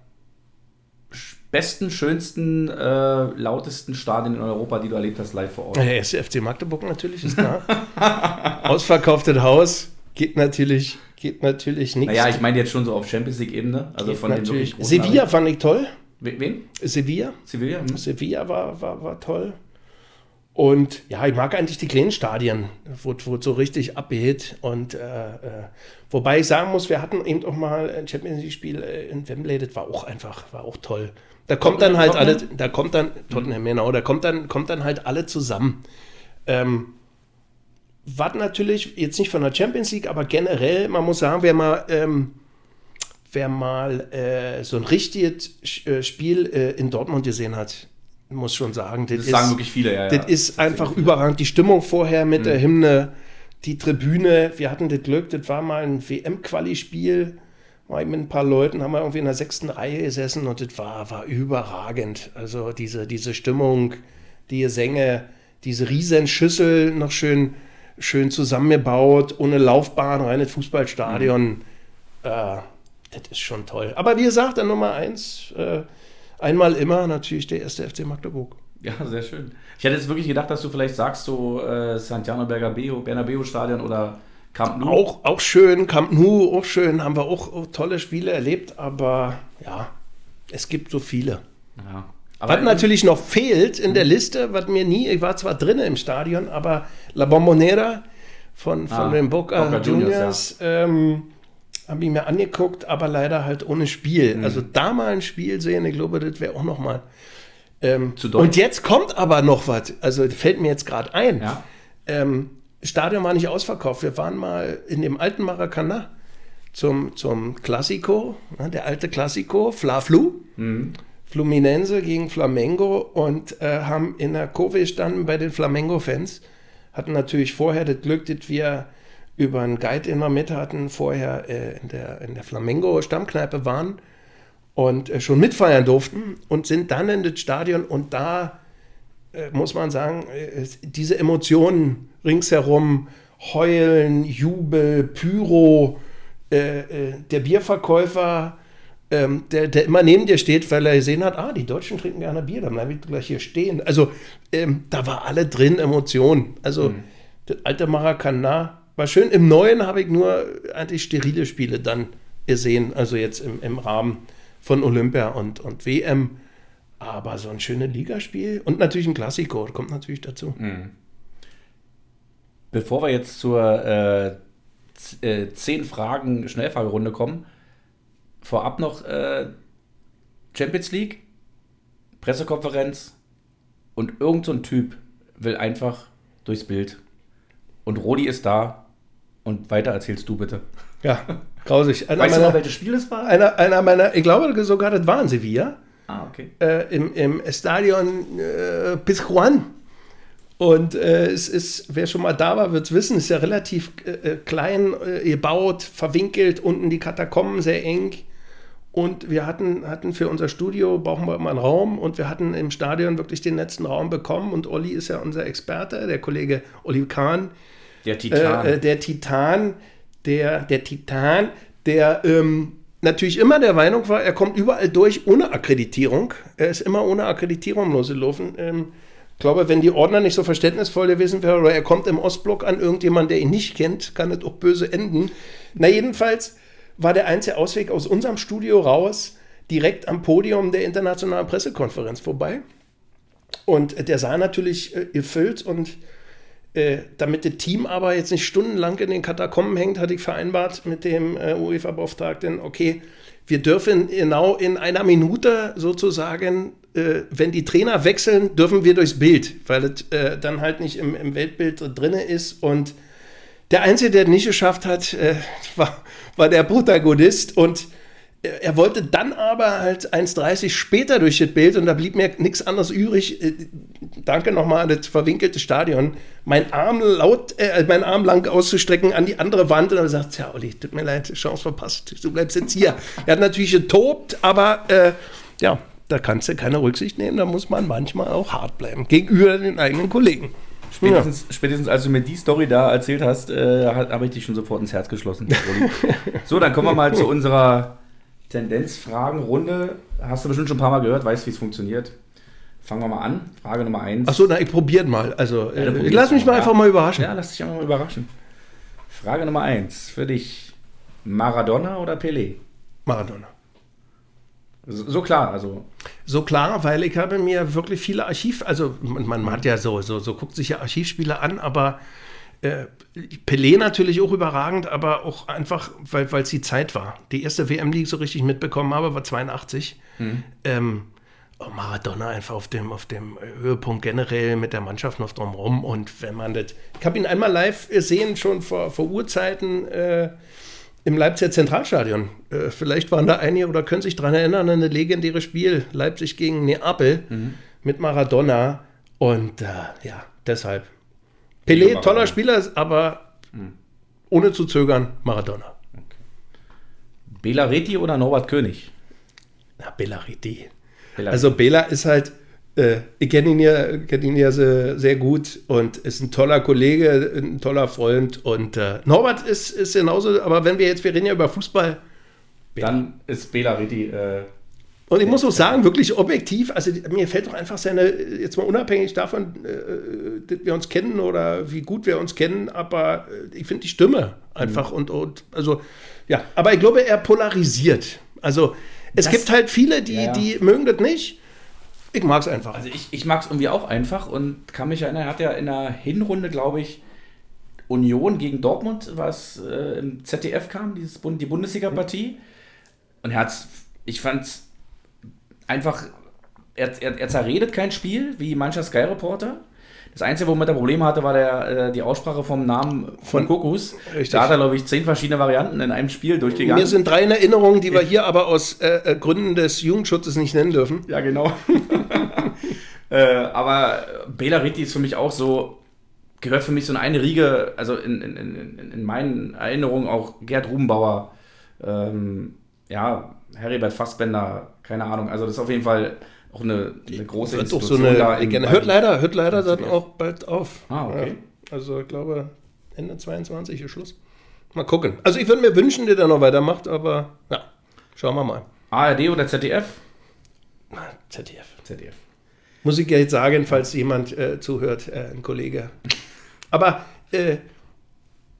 besten, schönsten, äh, lautesten Stadien in Europa, die du erlebt hast, live vor Ort? Der FC Magdeburg natürlich, ist klar. Ausverkauftes Haus geht natürlich, geht natürlich nichts. Naja, ich meine jetzt schon so auf Champions League-Ebene. Also geht von natürlich. Sevilla fand ich toll. Wen? Sevilla. Sevilla, hm. Sevilla war, war, war toll. Und ja, ich mag eigentlich die kleinen Stadien, wo, wo so richtig abgeht. Und äh, äh, wobei ich sagen muss, wir hatten eben auch mal ein Champions League-Spiel äh, in Wembley, das war auch einfach, war auch toll. Da kommt dann halt alle, da kommt dann, Tottenham, mhm. genau, da kommt dann, kommt dann halt alle zusammen. Ähm, was natürlich jetzt nicht von der Champions League, aber generell, man muss sagen, wer mal, ähm, wer mal äh, so ein richtiges äh, Spiel äh, in Dortmund gesehen hat, muss schon sagen. Das, das sagen wirklich viele, ja. Das ja. ist einfach das überragend. Die Stimmung vorher mit mhm. der Hymne, die Tribüne, wir hatten das Glück, das war mal ein WM-Quali-Spiel. War mit ein paar Leuten, haben wir irgendwie in der sechsten Reihe gesessen und das war, war überragend. Also diese, diese Stimmung, die Gesänge, diese Riesenschüssel noch schön, schön zusammengebaut, ohne Laufbahn, reines Fußballstadion. Mhm. Äh, das ist schon toll. Aber wie gesagt, dann Nummer eins, äh, einmal immer natürlich der erste FC Magdeburg. Ja, sehr schön. Ich hätte jetzt wirklich gedacht, dass du vielleicht sagst, so äh, Santiano Bernabeu, Bernabeu Stadion oder Camp Nou. Auch, auch schön, Camp Nou, auch schön, haben wir auch, auch tolle Spiele erlebt, aber ja, es gibt so viele. Ja. Aber was natürlich noch fehlt in der mhm. Liste, was mir nie, ich war zwar drin im Stadion, aber La Bombonera von, von ah, den Boca, Boca Juniors, Juniors ja. ähm, habe ich mir angeguckt, aber leider halt ohne Spiel. Mhm. Also da mal ein Spiel sehen, ich glaube, das wäre auch noch mal Ähm, und jetzt kommt aber noch was. Also fällt mir jetzt gerade ein. Ja. Ähm, Stadion war nicht ausverkauft. Wir waren mal in dem alten Maracana zum, zum Classico, ne, der alte Classico, Fla-Flu. Fluminense gegen Flamengo und äh, haben in der Kurve gestanden bei den Flamengo-Fans. Hatten natürlich vorher das Glück, dass wir über einen Guide immer mit hatten, vorher äh, in der, in der Flamengo-Stammkneipe waren und äh, schon mitfeiern durften und sind dann in das Stadion und da äh, muss man sagen, äh, es- diese Emotionen ringsherum, Heulen, Jubel, Pyro, äh, äh, der Bierverkäufer, ähm, der, der immer neben dir steht, weil er gesehen hat, ah, die Deutschen trinken gerne Bier, dann bleibe ich gleich hier stehen. Also ähm, da war alle drin, Emotionen. Also das alte Maracana war schön. Im Neuen habe ich nur eigentlich sterile Spiele dann gesehen, also jetzt im, im Rahmen von Olympia und, und WM. Aber so ein schönes Ligaspiel und natürlich ein Klassiko, kommt natürlich dazu. Bevor wir jetzt zur äh, z- äh, 10 Fragen Schnellfragerunde kommen, vorab noch äh, Champions League, Pressekonferenz und irgend so Typ will einfach durchs Bild. Und Rodi ist da und weiter erzählst du bitte. Ja, grausig. Einer, Weißt du noch, meiner, welches Spiel es war? einer, einer meiner, ich glaube sogar, das war in Sevilla. Ah, okay. äh, im, im Stadion äh, Pizjuan. Und äh, es ist, wer schon mal da war, wird es wissen, ist ja relativ äh, äh, klein äh, gebaut, verwinkelt, unten die Katakomben sehr eng. Und wir hatten, hatten für unser Studio, brauchen wir immer einen Raum und wir hatten im Stadion wirklich den letzten Raum bekommen. Und Olli ist ja unser Experte, der Kollege Olli Kahn, Der Titan. äh, äh, der Titan, der, der Titan, der ähm, natürlich immer der Meinung war, er kommt überall durch ohne Akkreditierung. Er ist immer ohne Akkreditierung losgelaufen. Ähm, ich glaube, wenn die Ordner nicht so verständnisvoll gewesen wären oder er kommt im Ostblock an irgendjemand, der ihn nicht kennt, kann es auch böse enden. Na, jedenfalls war der einzige Ausweg aus unserem Studio raus, direkt am Podium der internationalen Pressekonferenz vorbei. Und der Saal natürlich äh, gefüllt und äh, damit das Team aber jetzt nicht stundenlang in den Katakomben hängt, hatte ich vereinbart mit dem äh, UEFA-Beauftragten, okay, wir dürfen genau in einer Minute sozusagen, äh, wenn die Trainer wechseln, dürfen wir durchs Bild, weil es äh, dann halt nicht im, im Weltbild drin ist. Und der Einzige, der es nicht geschafft hat, äh, war, war der Protagonist. Und er wollte dann aber halt 1,30 später durch das Bild und da blieb mir nichts anderes übrig. Äh, Danke nochmal an das verwinkelte Stadion. Mein Arm laut, äh, mein Arm lang auszustrecken an die andere Wand und dann sagt, ja, Olli, tut mir leid, Chance verpasst. Du bleibst jetzt hier. Er hat natürlich getobt, aber äh, ja, da kannst du keine Rücksicht nehmen. Da muss man manchmal auch hart bleiben gegenüber den eigenen Kollegen. Spätestens, spätestens als du mir die Story da erzählt hast, äh, habe ich dich schon sofort ins Herz geschlossen. So, dann kommen wir mal zu unserer Tendenzfragenrunde. Hast du bestimmt schon ein paar Mal gehört, weißt, wie es funktioniert. Fangen wir mal an. Frage Nummer 1. Achso, na, ich probiere mal. Also, äh, Ja, probier's lass mich mal Ja. einfach mal überraschen. Ja, lass dich einfach mal überraschen. Frage Nummer 1 für dich. Maradona oder Pelé? Maradona. So, so klar, also So klar, weil ich habe mir wirklich viele Archiv, also man, man hat ja so, so, so guckt sich ja Archivspiele an, aber äh, Pelé natürlich auch überragend, aber auch einfach, weil es die Zeit war. Die erste WM, die ich so richtig mitbekommen habe, war 82. Ähm, oh, Maradona einfach auf dem, auf dem Höhepunkt generell mit der Mannschaft noch drumherum und wenn man das, ich habe ihn einmal live gesehen, schon vor, vor Urzeiten, äh, im Leipziger Zentralstadion. Äh, vielleicht waren da einige oder können sich daran erinnern, an ein legendäres Spiel, Leipzig gegen Neapel mit Maradona. Und äh, ja, deshalb. Pelé, toller Spieler, aber ohne zu zögern, Maradona. Bela Reti oder Norbert König? Na, Bela Reti. Bela Also Bela ist halt, äh, ich kenne ihn ja, kenn ihn ja sehr, sehr gut und ist ein toller Kollege, ein toller Freund. Und äh, Norbert ist, ist genauso, aber wenn wir jetzt, wir reden ja über Fußball, Dann ist Bela Reti äh, Und ich muss auch sagen, wirklich objektiv, also mir fällt doch einfach seine, jetzt mal unabhängig davon, äh, dass wir uns kennen oder wie gut wir uns kennen, aber äh, ich finde die Stimme einfach und, und, also, ja, aber ich glaube, er polarisiert. Also, es Das- gibt halt viele, die, Ja, die mögen das nicht. Ich mag es einfach. Also ich, ich mag es irgendwie auch einfach und kann mich erinnern, er hat ja in der Hinrunde, glaube ich, Union gegen Dortmund, was äh, im ZDF kam, dieses die Bundesliga-Partie. Und er hat's, ich fand es einfach er, er, er zerredet kein Spiel, wie mancher Sky-Reporter. Das Einzige, womit er Probleme hatte, war der, äh, die Aussprache vom Namen von Kokus. Richtig. Da hat er, glaube ich, zehn verschiedene Varianten in einem Spiel durchgegangen. Mir sind drei in Erinnerung, die wir hier aber aus äh, äh, Gründen des Jugendschutzes nicht nennen dürfen. Ja, genau. äh, aber Bela Reti ist für mich auch so, gehört für mich so in eine Riege, also in, in, in, in meinen Erinnerungen auch Gerd Rubenbauer, ähm, ja, Heribert Fassbender, keine Ahnung. Also das ist auf jeden Fall auch eine, eine große Wird doch so eine da in- Hört leider, hört leider dann auch bald auf. Ah, okay. Ja, also ich glaube, Ende 22 ist Schluss. Mal gucken. Also ich würde mir wünschen, dass er noch weitermacht, aber ja, schauen wir mal. ARD oder ZDF? ZDF. ZDF. Muss ich ja jetzt sagen, falls jemand äh, zuhört, äh, ein Kollege. Aber äh,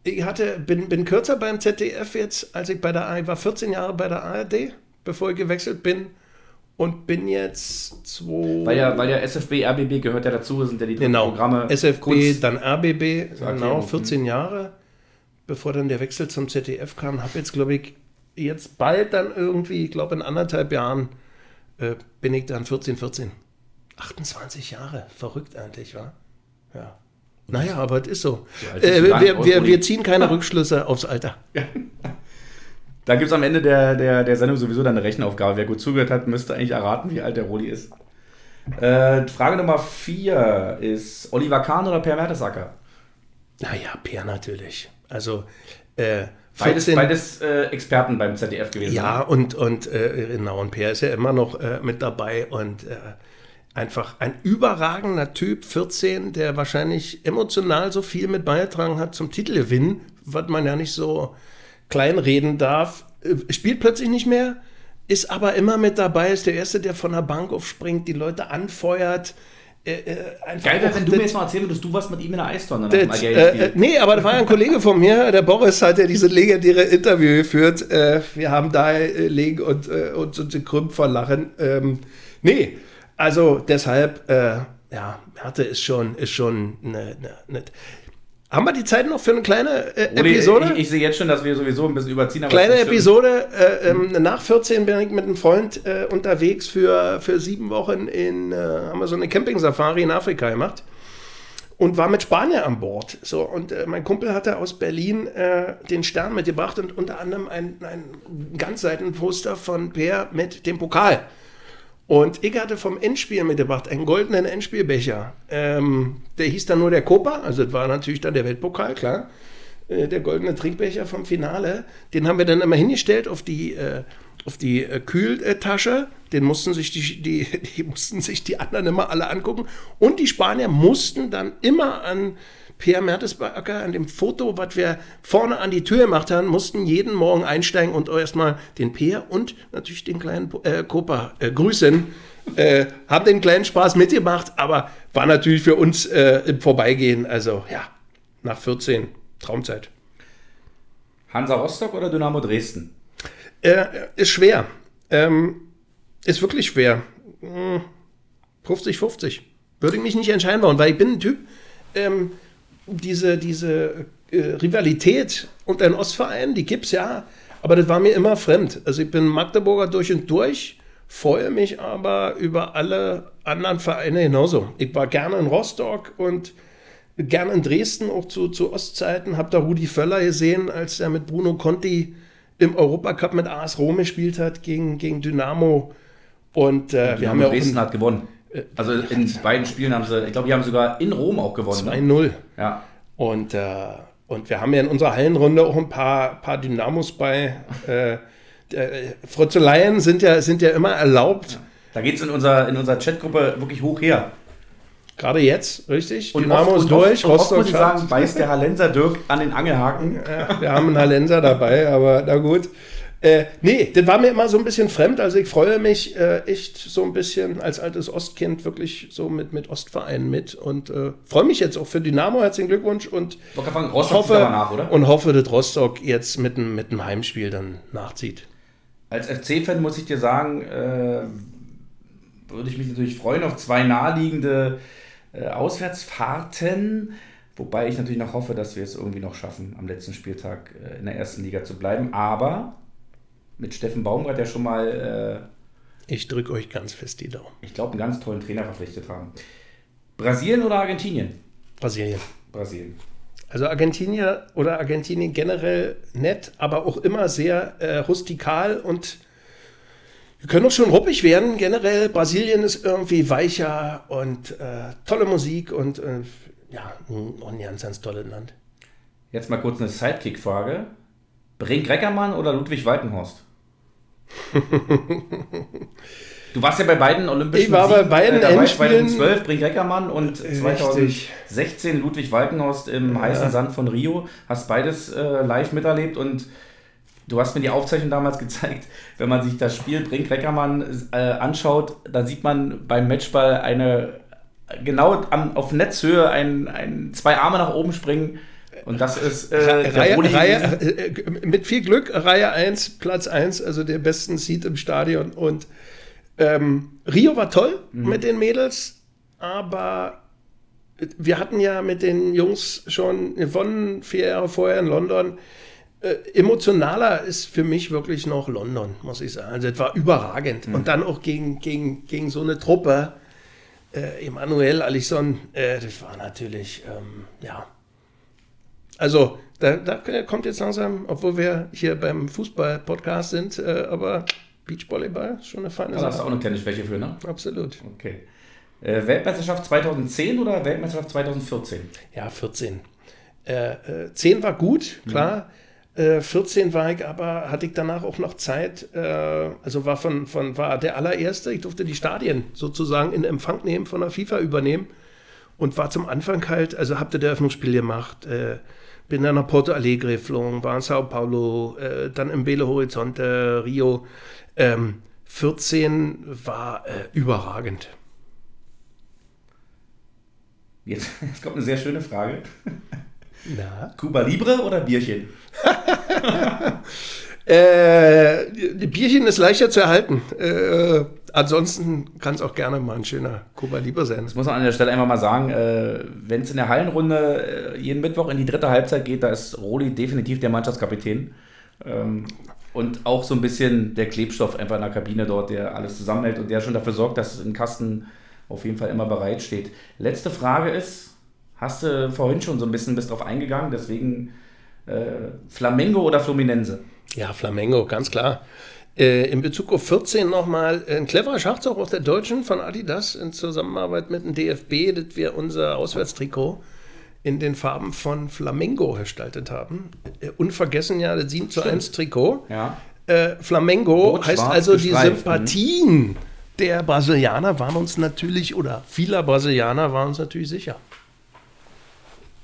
ich hatte, bin, bin kürzer beim ZDF jetzt, als ich bei der ARD war 14 Jahre bei der ARD, bevor ich gewechselt bin. Und bin jetzt zwei. Weil ja, weil ja SFB, RBB gehört ja dazu, sind ja die drei Genau, Programme. SFB, Kurz- dann RBB, genau, Erklärung. 14 Jahre, bevor dann der Wechsel zum ZDF kam. Habe jetzt, glaube ich, jetzt bald dann irgendwie, ich glaube in anderthalb Jahren, äh, bin ich dann 14, 14. 28 Jahre, verrückt eigentlich, wa? Ja. Naja, aber es ist so. Äh, wir, wir, wir ziehen keine Rückschlüsse aufs Alter. Da gibt es am Ende der, der, der Sendung sowieso dann eine Rechenaufgabe. Wer gut zugehört hat, müsste eigentlich erraten, wie alt der Roli ist. Äh, Frage Nummer 4 ist Oliver Kahn oder Per Mertesacker? Naja, Peer natürlich. Also, äh, Beides, 14 beides äh, Experten beim ZDF gewesen. Ja, und, und äh, genau, und Per ist ja immer noch äh, mit dabei und äh, einfach ein überragender Typ, 14, der wahrscheinlich emotional so viel mit beigetragen hat zum Titelgewinn, was man ja nicht so kleinreden darf. Äh, spielt plötzlich nicht mehr, ist aber immer mit dabei, ist der Erste, der von der Bank aufspringt, die Leute anfeuert. Äh, äh, einfach Geil wäre, wenn du mir jetzt mal erzählen würdest, du warst mit ihm in der Eistonne das, äh, äh, nee, aber da war ja ein Kollege von mir, der Boris hat ja diese legendäre Interview geführt. Äh, wir haben da äh, liegen und, äh, und uns gekrümmt vor Lachen. Ähm, nee, also deshalb, ja, Härte ist schon, ist schon eine, eine, eine Haben wir die Zeit noch für eine kleine äh, Episode? Ich, ich sehe jetzt schon, dass wir sowieso ein bisschen überziehen. Kleine Episode. Äh, ähm, nach 14 bin ich mit einem Freund äh, unterwegs für, für sieben Wochen in, äh, haben wir so eine Camping-Safari in Afrika gemacht und war mit Spanier an Bord. So, und äh, mein Kumpel hatte aus Berlin äh, den Stern mitgebracht und unter anderem ein, ein Ganzseitenposter von Per mit dem Pokal. Und ich hatte vom Endspiel mitgebracht einen goldenen Endspielbecher. Ähm, der hieß dann nur der Copa, also das war natürlich dann der Weltpokal, klar. Äh, der goldene Trinkbecher vom Finale. Den haben wir dann immer hingestellt auf die, äh, auf die äh, Kühltasche. Den mussten sich die, die, die mussten sich die anderen immer alle angucken. Und die Spanier mussten dann immer an Pierre Mertesbacker, an dem Foto, was wir vorne an die Tür gemacht haben, mussten jeden Morgen einsteigen und erstmal den Peer und natürlich den kleinen äh, Copa äh, grüßen. Äh, haben den kleinen Spaß mitgemacht, aber war natürlich für uns äh, im Vorbeigehen, also ja, nach 14, Traumzeit. Hansa Rostock oder Dynamo Dresden? Äh, ist schwer. Ähm, ist wirklich schwer. Hm, 50-50. Würde ich mich nicht entscheiden wollen, weil ich bin ein Typ, ähm, diese, diese äh, Rivalität unter den Ostvereinen, die gibt's ja, aber das war mir immer fremd. Also ich bin Magdeburger durch und durch, freue mich aber über alle anderen Vereine genauso. Ich war gerne in Rostock und gerne in Dresden, auch zu, zu Ostzeiten, habe da Rudi Völler gesehen, als er mit Bruno Conti im Europacup mit AS Rom gespielt hat gegen, gegen Dynamo. Und äh, wir haben ja auch Dresden ein hat gewonnen. Also in beiden Spielen haben sie, ich glaube, die haben sogar in Rom auch gewonnen. Ne? 2-0. Ja. Und, äh, und wir haben ja in unserer Hallenrunde auch ein paar, paar Dynamos bei. Äh, der, Frotzeleien sind ja, sind ja immer erlaubt. Da geht es in unserer, in unserer Chatgruppe wirklich hoch her. Gerade jetzt, richtig? Und Dynamo oft, ist durch, und oft muss ich sagen, beißt der Hallenser Dirk an den Angelhaken. Ja, wir haben einen Hallenser dabei, aber na gut. Äh, nee, das war mir immer so ein bisschen fremd. Also ich freue mich äh, echt so ein bisschen als altes Ostkind wirklich so mit, mit Ostvereinen mit und äh, freue mich jetzt auch für Dynamo. Herzlichen Glückwunsch und fragen, hoffe, nach, und hoffe, dass Rostock jetzt mit einem mit Heimspiel dann nachzieht. Als FC-Fan muss ich dir sagen, äh, würde ich mich natürlich freuen auf zwei naheliegende äh, Auswärtsfahrten. Wobei ich natürlich noch hoffe, dass wir es irgendwie noch schaffen, am letzten Spieltag äh, in der ersten Liga zu bleiben. Aber mit Steffen Baumgart ja schon mal Ich drücke euch ganz fest die Daumen. Ich glaube, einen ganz tollen Trainer verpflichtet haben. Brasilien oder Argentinien? Brasilien. Brasilien. Also Argentinier oder Argentinien generell nett, aber auch immer sehr äh, rustikal und wir können auch schon ruppig werden. Generell Brasilien ist irgendwie weicher und äh, tolle Musik und äh, ja, ein ganz, ganz tolles Land. Jetzt mal kurz eine Sidekick-Frage. Brink Reckermann oder Ludwig Walkenhorst? du warst ja bei beiden Olympischen Ich war bei beiden äh, dabei, Endspielen. 2012 Brink Reckermann und Richtig. 2016 Ludwig Walkenhorst im heißen Sand von Rio. Hast beides äh, live miterlebt und du hast mir die Aufzeichnung damals gezeigt. Wenn man sich das Spiel Brink Reckermann äh, anschaut, dann sieht man beim Matchball eine genau am, auf Netzhöhe ein, ein, zwei Arme nach oben springen. Und das ist äh, Reihe, Reihe, äh, mit viel Glück Reihe 1, Platz 1, also der besten Seat im Stadion. Und ähm, Rio war toll mit den Mädels, aber wir hatten ja mit den Jungs schon gewonnen, vier Jahre vorher in London. Äh, emotionaler ist für mich wirklich noch London, muss ich sagen. Also, es war überragend. Und dann auch gegen, gegen, gegen so eine Truppe. Äh, Emanuel Alisson, äh, das war natürlich, ähm, ja. Also, da, da kommt jetzt langsam, obwohl wir hier beim Fußball-Podcast sind, äh, aber Beachvolleyball ist schon eine feine Da hast du Sache. auch eine kleine Schwäche für, ne? Absolut. Okay. Äh, Weltmeisterschaft 2010 oder Weltmeisterschaft 2014? Ja, 14. Äh, äh, 10 war gut, klar. Äh, 14 war ich, aber hatte ich danach auch noch Zeit. Äh, also war von, von war der allererste. Ich durfte die Stadien sozusagen in Empfang nehmen, von der FIFA übernehmen und war zum Anfang halt, also habt ihr das Eröffnungsspiel gemacht. Bin dann nach Porto Alegre geflogen, war in Sao Paulo, äh, dann im Belo Horizonte, Rio. Ähm, 14 war äh, überragend. Jetzt, jetzt kommt eine sehr schöne Frage. Na? Cuba Libre oder Bierchen? Äh, Bierchen ist leichter zu erhalten. Äh, ansonsten kann es auch gerne mal ein schöner Kuba Libre sein. Das muss man an der Stelle einfach mal sagen, äh, wenn es in der Hallenrunde äh, jeden Mittwoch in die dritte Halbzeit geht, da ist Roli definitiv der Mannschaftskapitän. Ähm, und auch so ein bisschen der Klebstoff einfach in der Kabine dort, der alles zusammenhält und der schon dafür sorgt, dass ein Kasten auf jeden Fall immer bereit steht. Letzte Frage ist, hast du vorhin schon so ein bisschen bist drauf eingegangen, deswegen äh, Flamengo oder Fluminense? Ja, Flamengo, ganz klar. Äh, in Bezug auf 14 nochmal ein cleverer Schachzug auch der Deutschen von Adidas in Zusammenarbeit mit dem DFB, dass wir unser Auswärtstrikot in den Farben von Flamengo gestaltet haben. Äh, unvergessen ja das 7 zu 1 Trikot. Ja. Äh, Flamengo heißt also die Sympathien der Brasilianer waren uns natürlich, oder vieler Brasilianer waren uns natürlich sicher.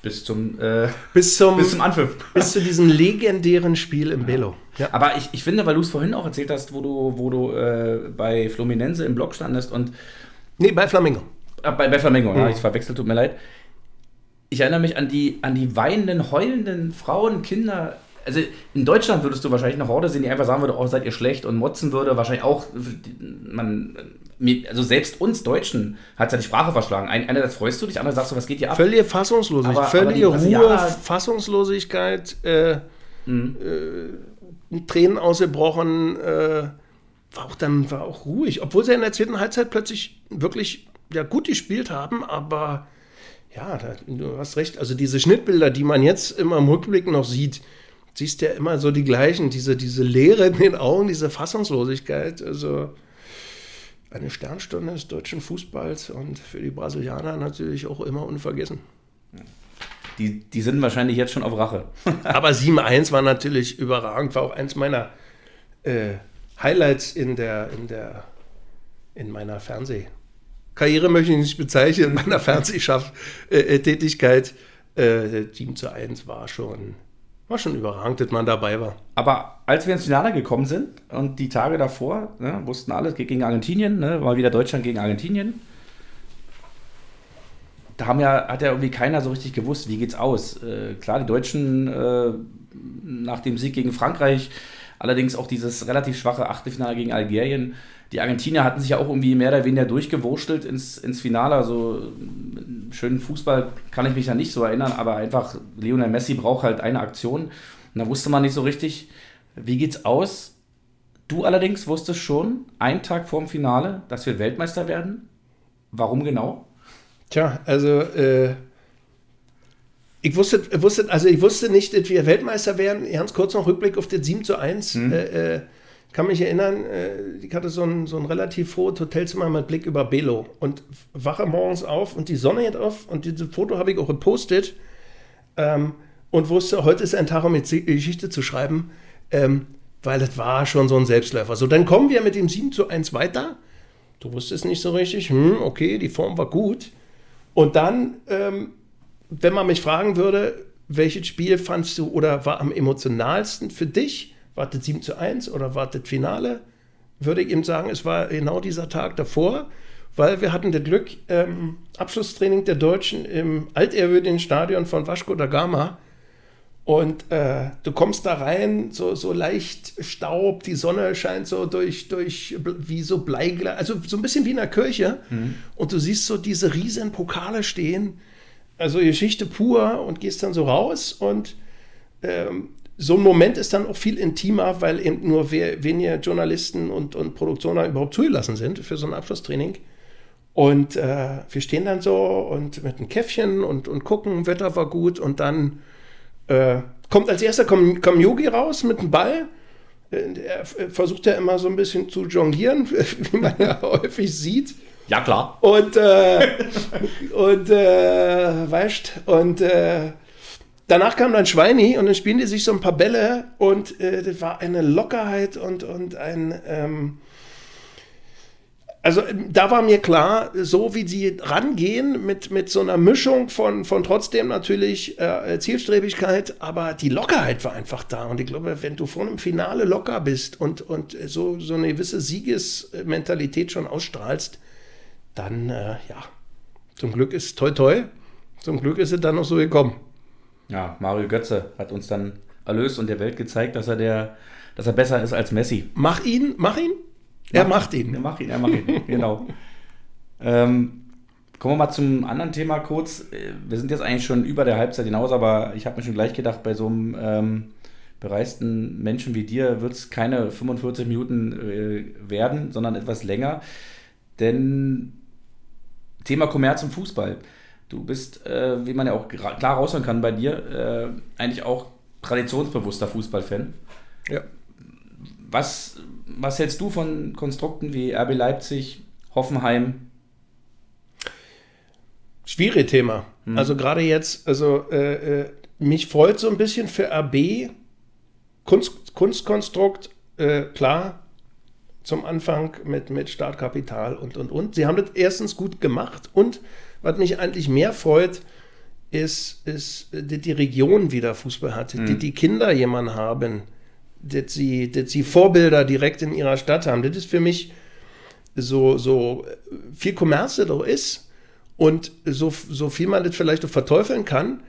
Bis zum, äh, Bis zum, bis zum Anpfiff. bis zu diesem legendären Spiel im Belo. Ja. Aber ich, ich finde, weil du es vorhin auch erzählt hast, wo du, wo du äh, bei Fluminense im Block standest und Nee, bei Flamengo. äh, bei, bei Flamengo, ja, Mhm. ich verwechselt, tut mir leid. Ich erinnere mich an die, an die weinenden, heulenden Frauen, Kinder. Also in Deutschland würdest du wahrscheinlich noch Horde sehen, die einfach sagen würde, oh, seid ihr schlecht und motzen würde. Wahrscheinlich auch, man, also selbst uns Deutschen hat ja die Sprache verschlagen. Ein, einerseits freust du dich, andererseits sagst du, was geht hier ab? Völlige Fassungslosigkeit, Aber- völlige Ruhe, Fassungslosigkeit, äh, Mhm. äh, Tränen ausgebrochen, äh, war auch dann war auch ruhig, obwohl sie in der zweiten Halbzeit plötzlich wirklich ja, gut gespielt haben, aber ja, da, du hast recht, also diese Schnittbilder, die man jetzt immer im Rückblick noch sieht, siehst du ja immer so die gleichen, diese, diese Leere in den Augen, diese Fassungslosigkeit, also eine Sternstunde des deutschen Fußballs und für die Brasilianer natürlich auch immer unvergessen. Die, die sind wahrscheinlich jetzt schon auf Rache. Aber 7-1 war natürlich überragend, war auch eins meiner äh, Highlights in der, in der, in meiner Fernsehkarriere möchte ich nicht bezeichnen, in meiner Fernsehschaft-Tätigkeit. Äh, 7 zu 1 war schon, war schon überragend, dass man dabei war. Aber als wir ins Finale gekommen sind und die Tage davor, ne, wussten alle, es geht gegen Argentinien, ne, mal wieder Deutschland gegen Argentinien. Da haben ja, hat ja irgendwie keiner so richtig gewusst, wie geht's aus. Äh, klar, die Deutschen äh, nach dem Sieg gegen Frankreich, allerdings auch dieses relativ schwache Achtelfinale gegen Algerien. Die Argentinier hatten sich ja auch irgendwie mehr oder weniger durchgewurschtelt ins, ins Finale. Also schönen Fußball kann ich mich da nicht so erinnern, aber einfach Lionel Messi braucht halt eine Aktion. Und da wusste man nicht so richtig, wie geht's aus. Du allerdings wusstest schon, einen Tag vorm Finale, dass wir Weltmeister werden. Warum genau? Tja, also äh, ich wusste, wusste, also ich wusste nicht, dass wir Weltmeister werden. Ganz kurz noch Rückblick auf das 7 zu 1. Hm. Äh, äh, kann mich erinnern, äh, ich hatte so ein, so ein relativ frohes Hotelzimmer mit Blick über Belo und wache morgens auf und die Sonne geht auf und dieses Foto habe ich auch gepostet ähm, und wusste, heute ist ein Tag, um jetzt Geschichte zu schreiben, ähm, weil das war schon so ein Selbstläufer. So, dann kommen wir mit dem 7 zu 1 weiter. Du wusstest nicht so richtig, hm, okay, die Form war gut. Und dann, ähm, wenn man mich fragen würde, welches Spiel fandst du oder war am emotionalsten für dich? Wartet 7 zu 1 oder wartet Finale? Würde ich eben sagen, es war genau dieser Tag davor, weil wir hatten das Glück, ähm, Abschlusstraining der Deutschen im altehrwürdigen Stadion von Vasco da Gama. Und äh, du kommst da rein, so, so leicht Staub, die Sonne scheint so durch, durch wie so Bleiglas, also so ein bisschen wie in der Kirche. Mhm. Und du siehst so diese riesen Pokale stehen, also Geschichte pur und gehst dann so raus und ähm, so ein Moment ist dann auch viel intimer, weil eben nur weniger Journalisten und, und Produktioner überhaupt zugelassen sind für so ein Abschlusstraining. Und äh, wir stehen dann so und mit einem Käffchen und, und gucken, Wetter war gut und dann äh, kommt als erster kommt, kommt Yogi raus mit einem Ball. Äh, er versucht ja immer so ein bisschen zu jonglieren, wie man ja häufig sieht. Ja, klar. Und, äh, und äh, weißt, und äh, Danach kam dann Schweini und dann spielen die sich so ein paar Bälle und äh, das war eine Lockerheit und, und ein. Ähm, also da war mir klar, so wie sie rangehen mit, mit so einer Mischung von, von trotzdem natürlich äh, Zielstrebigkeit, aber die Lockerheit war einfach da. Und ich glaube, wenn du vor einem Finale locker bist und, und so, so eine gewisse Siegesmentalität schon ausstrahlst, dann äh, ja, zum Glück ist toi toi, zum Glück ist es dann noch so gekommen. Ja, Mario Götze hat uns dann erlöst und der Welt gezeigt, dass er der, dass er besser ist als Messi. Mach ihn, mach ihn. Er macht ihn. Er macht ihn, er macht ihn, genau. Ähm, kommen wir mal zum anderen Thema kurz. Wir sind jetzt eigentlich schon über der Halbzeit hinaus, aber ich habe mir schon gleich gedacht, bei so einem ähm, bereisten Menschen wie dir wird es keine 45 Minuten äh, werden, sondern etwas länger. Denn Thema Kommerz im Fußball. Du bist, äh, wie man ja auch klar raushören kann bei dir, äh, eigentlich auch traditionsbewusster Fußballfan. Ja. Was, was hältst du von Konstrukten wie RB Leipzig, Hoffenheim? Schwieriges Thema. Hm. Also gerade jetzt, also äh, äh mich freut so ein bisschen für RB Kunst, Kunstkonstrukt, äh, klar, zum Anfang mit, mit Startkapital und und und. Sie haben das erstens gut gemacht und was mich eigentlich mehr freut, ist, ist dass die Region wieder Fußball hat, mhm. die die Kinder jemanden haben, dass sie, dass sie Vorbilder direkt in ihrer Stadt haben. Das ist für mich so, so viel Kommerz doch ist und so, so viel man das vielleicht auch verteufeln kann.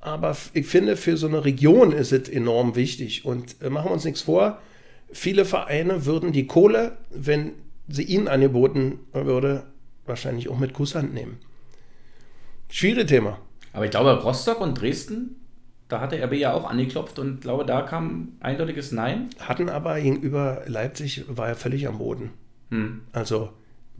Aber ich finde, für so eine Region ist es enorm wichtig. Und äh, machen wir uns nichts vor, viele Vereine würden die Kohle, wenn sie ihnen angeboten würde, wahrscheinlich auch mit Kusshand nehmen. Schwieriges Thema. Aber ich glaube, Rostock und Dresden, da hat der RB ja auch angeklopft und glaube, da kam eindeutiges Nein. Hatten aber gegenüber Leipzig war er völlig am Boden. Hm. Also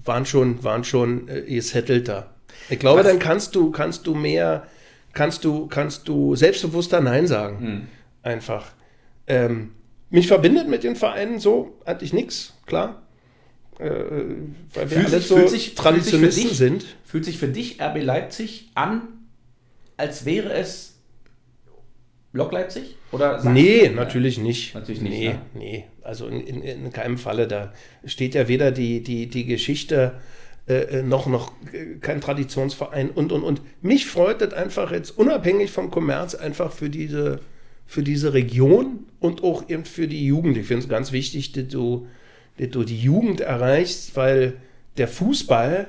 waren schon, waren schon äh, gesettelt da. Ich glaube, Was? dann kannst du, kannst du mehr, kannst du, kannst du selbstbewusster Nein sagen. Hm. Einfach. Ähm, mich verbindet mit den Vereinen so eigentlich nichts, klar. Äh, weil wir fühlt alle sich, so sich, Traditionisten dich, sind. Fühlt sich für dich RB Leipzig an, als wäre es Lok Leipzig? Oder nee, du, natürlich ja, nicht. Natürlich nicht. Nee, ne? nee. Also in, in, in, keinem Falle. Da steht ja weder die, die, die Geschichte äh, äh noch, noch kein Traditionsverein und und und. Mich freut das einfach jetzt unabhängig vom Kommerz einfach für diese, für diese Region und auch eben für die Jugend. Ich finde es ganz wichtig, dass du du die Jugend erreichst, weil der Fußball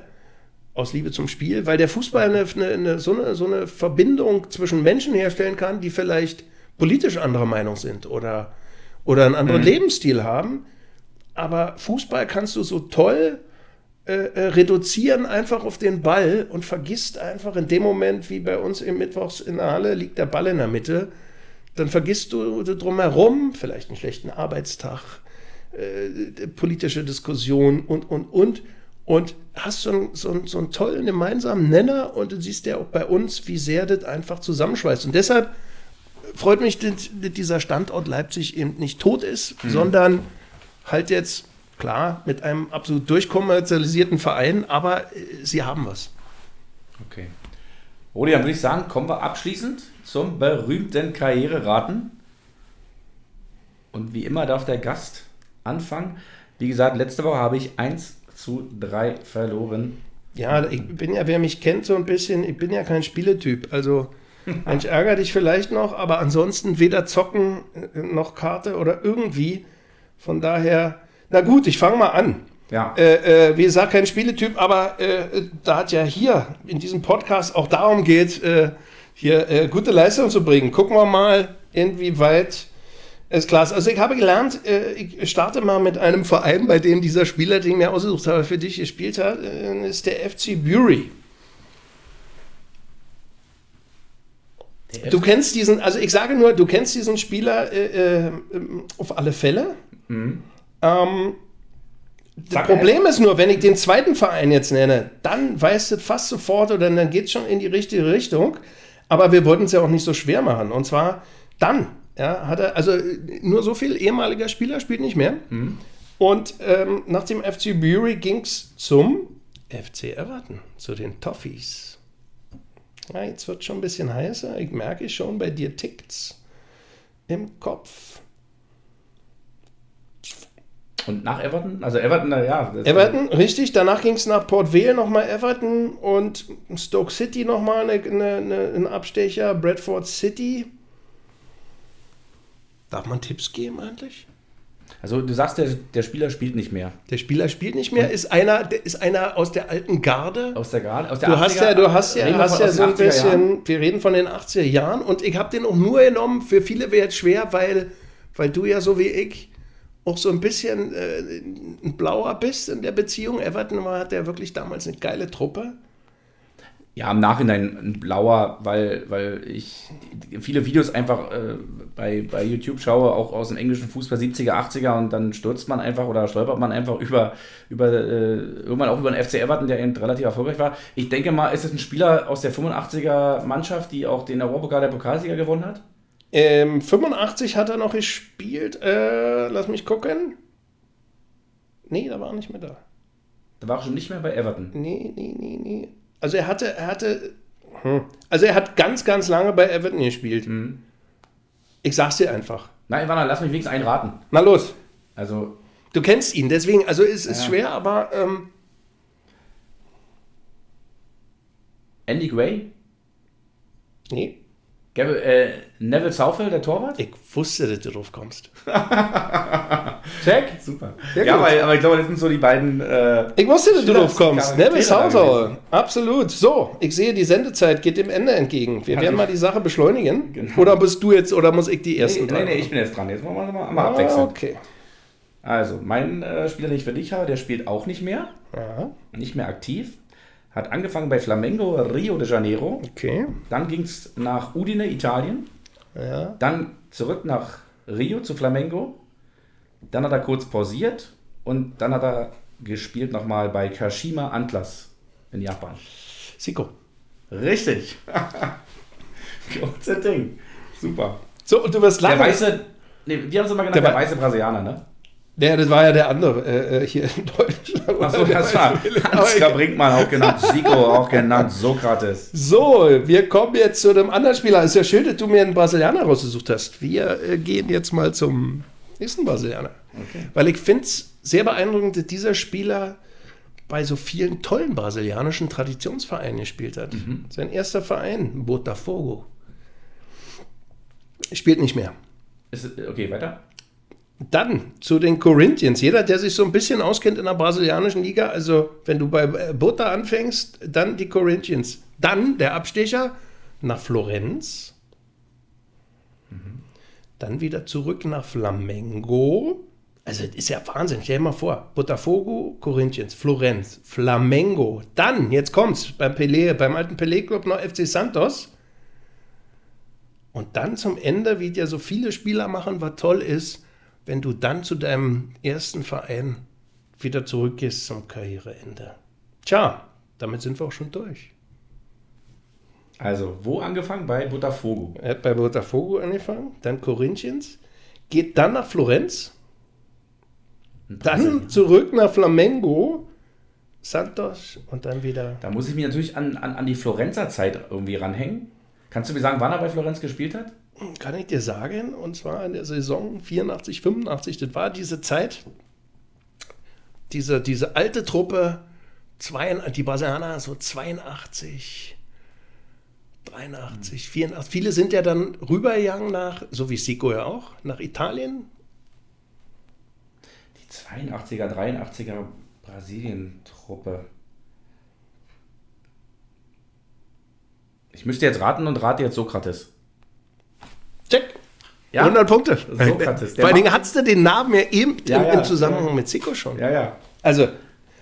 aus Liebe zum Spiel, weil der Fußball eine, eine, so, eine, so eine Verbindung zwischen Menschen herstellen kann, die vielleicht politisch anderer Meinung sind oder, oder einen anderen mhm. Lebensstil haben. Aber Fußball kannst du so toll äh, äh, reduzieren einfach auf den Ball und vergisst einfach in dem Moment, wie bei uns im Mittwochs in der Halle liegt der Ball in der Mitte, dann vergisst du drumherum, vielleicht einen schlechten Arbeitstag, äh, politische Diskussion und, und, und. Und hast so einen, so, einen, so einen tollen gemeinsamen Nenner und du siehst ja auch bei uns, wie sehr das einfach zusammenschweißt. Und deshalb freut mich, dass dieser Standort Leipzig eben nicht tot ist, mhm. sondern halt jetzt, klar, mit einem absolut durchkommerzialisierten Verein, aber äh, sie haben was. Okay. Rudi, dann würde ich sagen, kommen wir abschließend zum berühmten Karriereraten. Und wie immer darf der Gast anfangen. Wie gesagt, letzte Woche habe ich 1 zu 3 verloren. Ja, ich bin ja, wer mich kennt, so ein bisschen, ich bin ja kein Spieletyp. Also, Mensch, ärgere dich vielleicht noch, aber ansonsten weder zocken äh, noch Karte oder irgendwie. Von daher, na gut, ich fange mal an. Ja. Äh, äh, wie gesagt, kein Spieletyp, aber äh, da hat ja hier in diesem Podcast auch darum geht, äh, hier äh, gute Leistung zu bringen. Gucken wir mal, inwieweit ist. Also ich habe gelernt, äh, ich starte mal mit einem Verein, bei dem dieser Spieler, den ich mir ausgesucht habe, für dich gespielt hat, ist der FC Bury. Du kennst diesen, also ich sage nur, du kennst diesen Spieler auf alle Fälle. Mhm. Ähm, das Problem ist nur, wenn ich den zweiten Verein jetzt nenne, dann weißt du fast sofort oder dann geht es schon in die richtige Richtung. Aber wir wollten es ja auch nicht so schwer machen. Und zwar dann, ja, hat er, also nur so viel ehemaliger Spieler spielt nicht mehr. Mhm. Und ähm, nach dem FC Bury ging es zum FC Everton, zu den Toffees. Ja, jetzt wird schon ein bisschen heißer. Ich merke schon, bei dir tickt's im Kopf. Und nach Everton? Also Everton, ja. Everton, richtig. Danach ging es nach Port Vale nochmal Everton und Stoke City nochmal eine, eine, eine, ein Abstecher. Bradford City. Darf man Tipps geben eigentlich? Also du sagst, der, der Spieler spielt nicht mehr. Der Spieler spielt nicht mehr, ist einer, ist einer aus der alten Garde. Aus der Garde? Aus der du, hast ja, du hast ja, hast ja so ein bisschen, Jahren. wir reden von den 80er Jahren und ich habe den auch nur genommen, für viele wäre es schwer, weil, weil du ja so wie ich auch so ein bisschen äh, ein Blauer bist in der Beziehung. Everton war, hat ja wirklich damals eine geile Truppe. Ja, im Nachhinein ein Blauer, weil, weil ich viele Videos einfach äh, bei, bei YouTube schaue, auch aus dem englischen Fußball 70er, 80er und dann stürzt man einfach oder stolpert man einfach über, über äh, irgendwann auch über den FC Everton, der eben relativ erfolgreich war. Ich denke mal, ist es ein Spieler aus der 85er Mannschaft, die auch den Europapokal der Pokalsieger gewonnen hat? Ähm, 85 hat er noch gespielt. Äh, lass mich gucken. Nee, da war er nicht mehr da. Da war er schon nicht mehr bei Everton. Nee, nee, nee, nee. Also er hatte, er hatte. Hm. Also er hat ganz, ganz lange bei Everton gespielt. Mhm. Ich sag's dir einfach. Nein, Ivana, lass mich wenigstens einraten. Na los. Also. Du kennst ihn, deswegen, also es ist ja. schwer, aber. Ähm, Andy Gray? Nee. Gavin, äh, Neville Southall, der Torwart? Ich wusste, dass du drauf kommst. Check. Super. Sehr ja, aber, aber, ich glaube, das sind so die beiden. Äh, ich wusste, dass du drauf kommst. Neville Southall. Absolut. So, ich sehe, die Sendezeit geht dem Ende entgegen. Wir Kann werden mal die Sache beschleunigen. Genau. Oder bist du jetzt, oder muss ich die ersten Nee, nee, nee ich bin jetzt dran. Jetzt machen wir mal, mal ah, abwechseln. Okay. Also, mein äh, Spieler, den ich für dich habe, der spielt auch nicht mehr. Ja. Nicht mehr aktiv. Hat angefangen bei Flamengo Rio de Janeiro. Okay. Dann ging es nach Udine, Italien. Ja. Dann zurück nach Rio zu Flamengo. Dann hat er kurz pausiert und dann hat er gespielt nochmal bei Kashima Antlers in Japan. Siko. Richtig. Großes Ding. Super. So, und du wirst lachen. Der weiße, nee, wie haben sie mal genannt? Der, der weiße Brasilianer, ne? Ja, das war ja der andere äh, äh hier in Deutschland. Achso, das war Ansgar Brinkmann, auch genannt Zico, auch genannt Sokrates. So, wir kommen jetzt zu einem anderen Spieler. Ist ja schön, dass du mir einen Brasilianer rausgesucht hast. Wir äh, gehen jetzt mal zum nächsten Brasilianer. Okay. Weil ich finde es sehr beeindruckend, dass dieser Spieler bei so vielen tollen brasilianischen Traditionsvereinen gespielt hat. Mhm. Sein erster Verein, Botafogo. Spielt nicht mehr. Ist, okay, weiter. Dann zu den Corinthians. Jeder, der sich so ein bisschen auskennt in der brasilianischen Liga, also wenn du bei äh, Bota anfängst, dann die Corinthians. Dann der Abstecher nach Florenz. Mhm. Dann wieder zurück nach Flamengo. Also das ist ja Wahnsinn. Stell dir mal vor. Botafogo, Corinthians, Florenz, Flamengo. Dann, jetzt kommt's, beim Pelé, beim alten Pelé-Club noch FC Santos. Und dann zum Ende, wie ja so viele Spieler machen, was toll ist, wenn du dann zu deinem ersten Verein wieder zurückgehst zum Karriereende? Tja, damit sind wir auch schon durch. Also, wo angefangen? Bei Botafogo. Er hat bei Botafogo angefangen, dann Corinthians, geht dann nach Florenz, dann zurück nach Flamengo, Santos und dann wieder. Da muss ich mich natürlich an, an, an die Florenzer Zeit irgendwie ranhängen. Kannst du mir sagen, wann er bei Florenz gespielt hat? Kann ich dir sagen, und zwar in der Saison 84, 85, das war diese Zeit, diese, diese alte Truppe, zwei, die Brasilianer so 82, 83, 84. Viele sind ja dann rübergegangen nach, so wie Sico ja auch, nach Italien. Die 82er, 83er Brasilien-Truppe. Ich müsste jetzt raten und rate jetzt Sokrates. Check. Ja. 100 Punkte. Der Vor allen Dingen hattest du den Namen ja eben Ja, im, im Zusammenhang mit Sico schon. Ja, ja. Also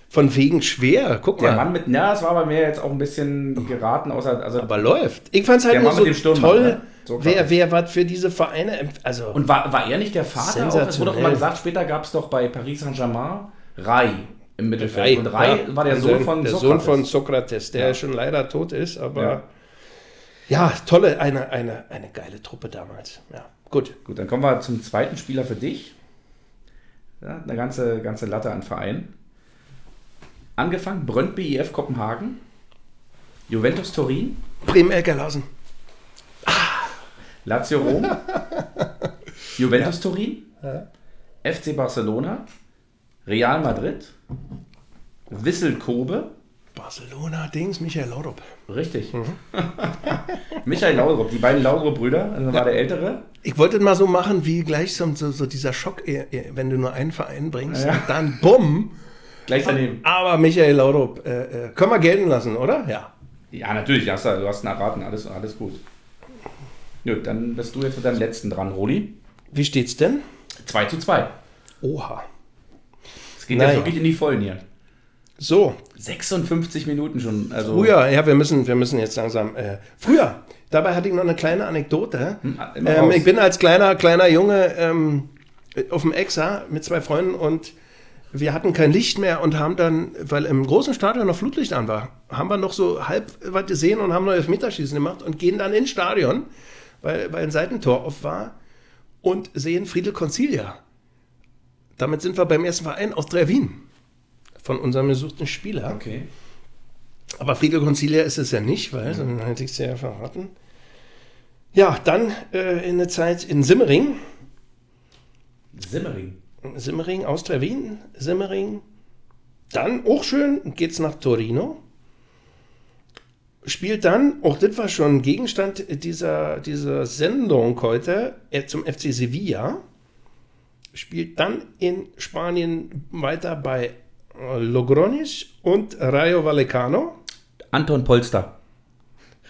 von wegen schwer. Guck Der mal. Mann mit, ja, es war bei mir jetzt auch ein bisschen geraten, außer, also, aber läuft. Ich fand es halt nur so Sturmband, toll, ne? So wer, wer was für diese Vereine. Also, und war, war er nicht der Vater? Auch? Es wurde doch immer Sensationell. gesagt, später gab es doch bei Paris Saint-Germain Rai im Mittelfeld. Rai, und Rai ja, war der Sohn von der Sokrates. Sohn von Sokrates, der Ja. schon leider tot ist, aber Ja. Ja, tolle, eine, eine, eine geile Truppe damals. Ja, gut. Gut, dann kommen wir zum zweiten Spieler für dich. Ja, eine ganze, ganze Latte an Vereinen. Angefangen Brøndby IF Kopenhagen, Juventus Turin, Bremen Elkerlausen. Lazio Rom, Juventus Turin, FC Barcelona, Real Madrid, Wissel Kobe, Barcelona, Dings, Michael Laudrup. richtig. Mhm. Michael Laudrup, die beiden Laudrup-Brüder, also war der ältere. Ich wollte es mal so machen, wie gleich so, so, so dieser Schock, eh, eh, wenn du nur einen Verein bringst Ja. und dann bumm. Gleich daneben. Aber Michael Laudrup, äh, äh, können wir gelten lassen, oder? Ja. Ja, natürlich, hast du, du hast erraten, alles, alles gut. Gut, dann bist du jetzt mit deinem letzten dran, Roli. Wie steht's denn? 2 zu 2. Oha. Es geht Naja. jetzt wirklich in die Vollen hier. So, 56 Minuten schon. Also früher, ja, wir müssen, wir müssen jetzt langsam. Äh, früher, dabei hatte ich noch eine kleine Anekdote. Hm, Ähm, ich bin als kleiner, kleiner Junge ähm, auf dem Exa mit zwei Freunden und wir hatten kein Licht mehr und haben dann, weil im großen Stadion noch Flutlicht an war, haben wir noch so halb was gesehen und haben noch Elfmeterschießen gemacht und gehen dann ins Stadion, weil, weil ein Seitentor auf war und sehen Friedel Concilia. Damit sind wir beim ersten Verein aus Wien von unserem gesuchten Spieler. Okay. Aber Friedel Concilia ist es ja nicht, weil dann hätte ich es ja verraten. Ja, dann äh, in der Zeit in Simmering. Simmering. Simmering, Austria Wien, Simmering. Dann, auch schön, geht's nach Torino. Spielt dann, auch das war schon Gegenstand dieser, dieser Sendung heute, äh, zum FC Sevilla. Spielt dann in Spanien weiter bei Logroñés und Rayo Vallecano. Anton Polster.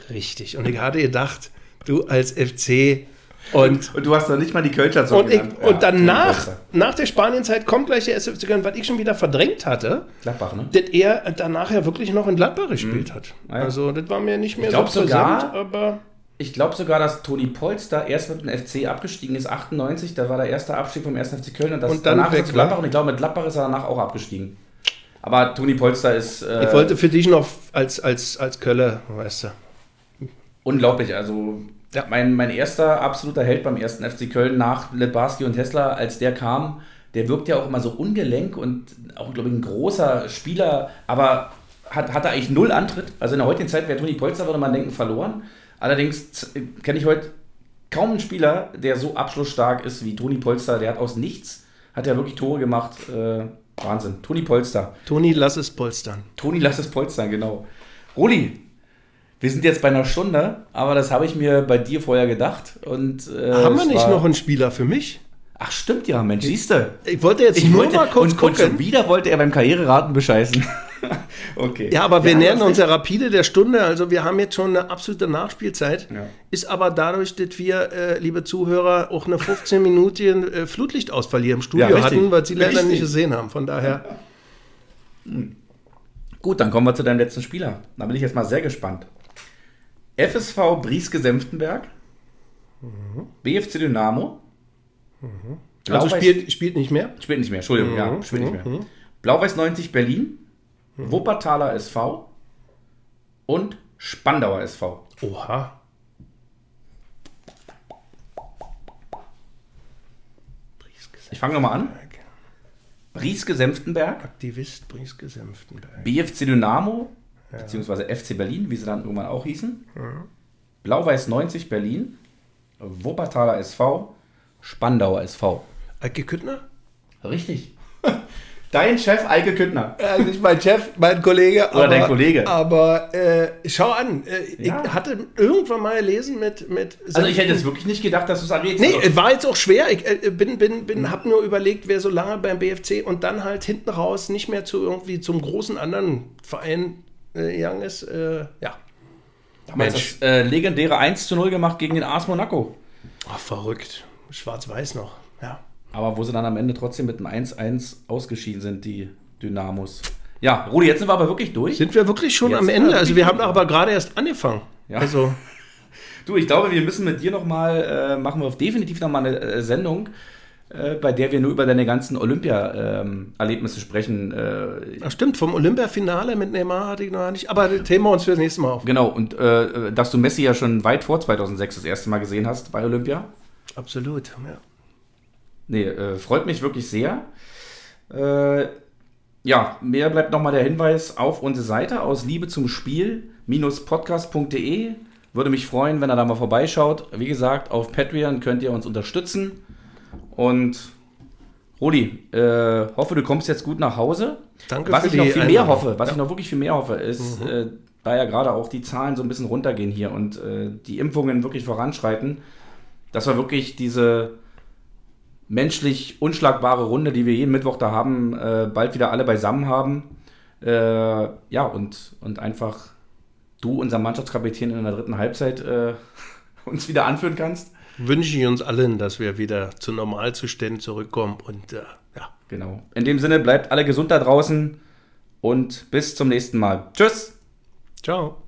Richtig. Und ich hatte gedacht, du als FC und, Und du hast noch nicht mal die Kölscher und, ich, genannt. und danach, nach der Spanienzeit kommt gleich der SFC Köln, was ich schon wieder verdrängt hatte, Gladbach, ne? dass er danach ja wirklich noch in Gladbach gespielt hat. Ah ja. Also das war mir nicht mehr Ich glaub so sogar- aber Ich glaube sogar, dass Toni Polster erst mit dem FC abgestiegen ist, 98. Da war der erste Abstieg vom 1. FC Köln und, das Und dann danach ist er weg zu war. Gladbach und ich glaube, mit Gladbach ist er danach auch abgestiegen. Aber Toni Polster ist äh, ich wollte für dich noch als, als, als Kölle, weißt du. unglaublich. Also Ja. mein, mein erster absoluter Held beim 1. FC Köln nach Lebarski und Hessler, als der kam, der wirkt ja auch immer so ungelenk und auch, glaube ich, ein großer Spieler, aber hat, hatte eigentlich null Antritt. Also in der heutigen Zeit wäre Toni Polster, würde man denken, verloren. Allerdings kenne ich heute kaum einen Spieler, der so abschlussstark ist wie Toni Polster. Der hat aus nichts, hat ja wirklich Tore gemacht. Äh, Wahnsinn. Toni Polster. Toni, lass es polstern. Toni, lass es polstern, genau. Roli, wir sind jetzt bei einer Stunde, aber das habe ich mir bei dir vorher gedacht. Und, äh, Haben wir nicht noch einen Spieler für mich? Ach, stimmt ja, Mensch, siehst du. Ich wollte jetzt Ich nur wollte, mal kurz und, und schon gucken. wieder wollte er beim Karriereraten bescheißen. okay. Ja, aber wir du nähern uns ja rapide der Stunde. Also wir haben jetzt schon eine absolute Nachspielzeit. Ja. Ist aber dadurch, dass wir, äh, liebe Zuhörer, auch eine 15 Minuten äh, Flutlichtausfall hier im Studio Ja, hatten, weil sie leider Richtig. nicht gesehen haben. Von daher, Gut, dann kommen wir zu deinem letzten Spieler. Da bin ich jetzt mal sehr gespannt. FSV Brieske Senftenberg, BFC Dynamo, Also Blau-Weiß- spielt, spielt nicht mehr. Spielt nicht mehr, Entschuldigung, ja, spielt nicht mehr. Blau-Weiß 90 Berlin, Wuppertaler SV und Spandauer SV. Oha. Ich fange nochmal an. Brieske Senftenberg, Aktivist Brieske Senftenberg. BFC Dynamo, beziehungsweise FC Berlin, wie sie dann irgendwann auch hießen. Blau-Weiß 90 Berlin, Wuppertaler SV, Spandauer SV. Eike Küttner? Richtig. Dein Chef Eike Küttner. Äh, nicht mein Chef, mein Kollege. Oder dein Kollege. Aber äh, schau an, äh, Ja. ich hatte irgendwann mal gelesen mit. mit Also ich hätte jetzt wirklich nicht gedacht, dass du es errätst. Nee, Also, es war jetzt auch schwer. Ich äh, bin, bin, bin, hab nur überlegt, wer so lange beim BFC und dann halt hinten raus nicht mehr zu irgendwie zum großen anderen Verein äh, gegangen ist. Äh, ja. damals Mensch. das äh, legendäre 1 zu 0 gemacht gegen den AS Monaco. Ach, verrückt. Schwarz-Weiß noch. Aber wo sie dann am Ende trotzdem mit einem 1-1 ausgeschieden sind, die Dynamos. Ja, Rudi, jetzt sind wir aber wirklich durch. Sind wir wirklich schon Jetzt am Ende? wir Also wir haben aber gerade erst angefangen. Ja. Also Du, ich glaube, wir müssen mit dir nochmal, äh, machen wir definitiv nochmal eine äh, Sendung, äh, bei der wir nur über deine ganzen Olympia-Erlebnisse sprechen. Äh, Ach stimmt, vom Olympia-Finale mit Neymar hatte ich noch nicht. Aber das Thema uns für das nächste Mal auf. genau, und äh, dass du Messi ja schon weit vor 2006 das erste Mal gesehen hast bei Olympia. Absolut. Ja. Nee, äh, freut mich wirklich sehr. Äh, ja, mir bleibt nochmal der Hinweis auf unsere Seite aus Liebe zum Spiel podcast.de. Würde mich freuen, wenn ihr da mal vorbeischaut. Wie gesagt, auf Patreon könnt ihr uns unterstützen. Und Rudi, äh, hoffe, du kommst jetzt gut nach Hause. Danke was für ich noch viel mehr hoffe, was Ja. ich noch wirklich viel mehr hoffe, ist, äh, da ja gerade auch die Zahlen so ein bisschen runtergehen hier und äh, die Impfungen wirklich voranschreiten, dass wir wirklich diese menschlich unschlagbare Runde, die wir jeden Mittwoch da haben, äh, bald wieder alle beisammen haben. Äh, ja, und, und einfach du, unser Mannschaftskapitän in der dritten Halbzeit, äh, uns wieder anführen kannst. Wünsche ich uns allen, dass wir wieder zu Normalzuständen zurückkommen. Und äh, ja. Genau. In dem Sinne, bleibt alle gesund da draußen und bis zum nächsten Mal. Tschüss! Ciao.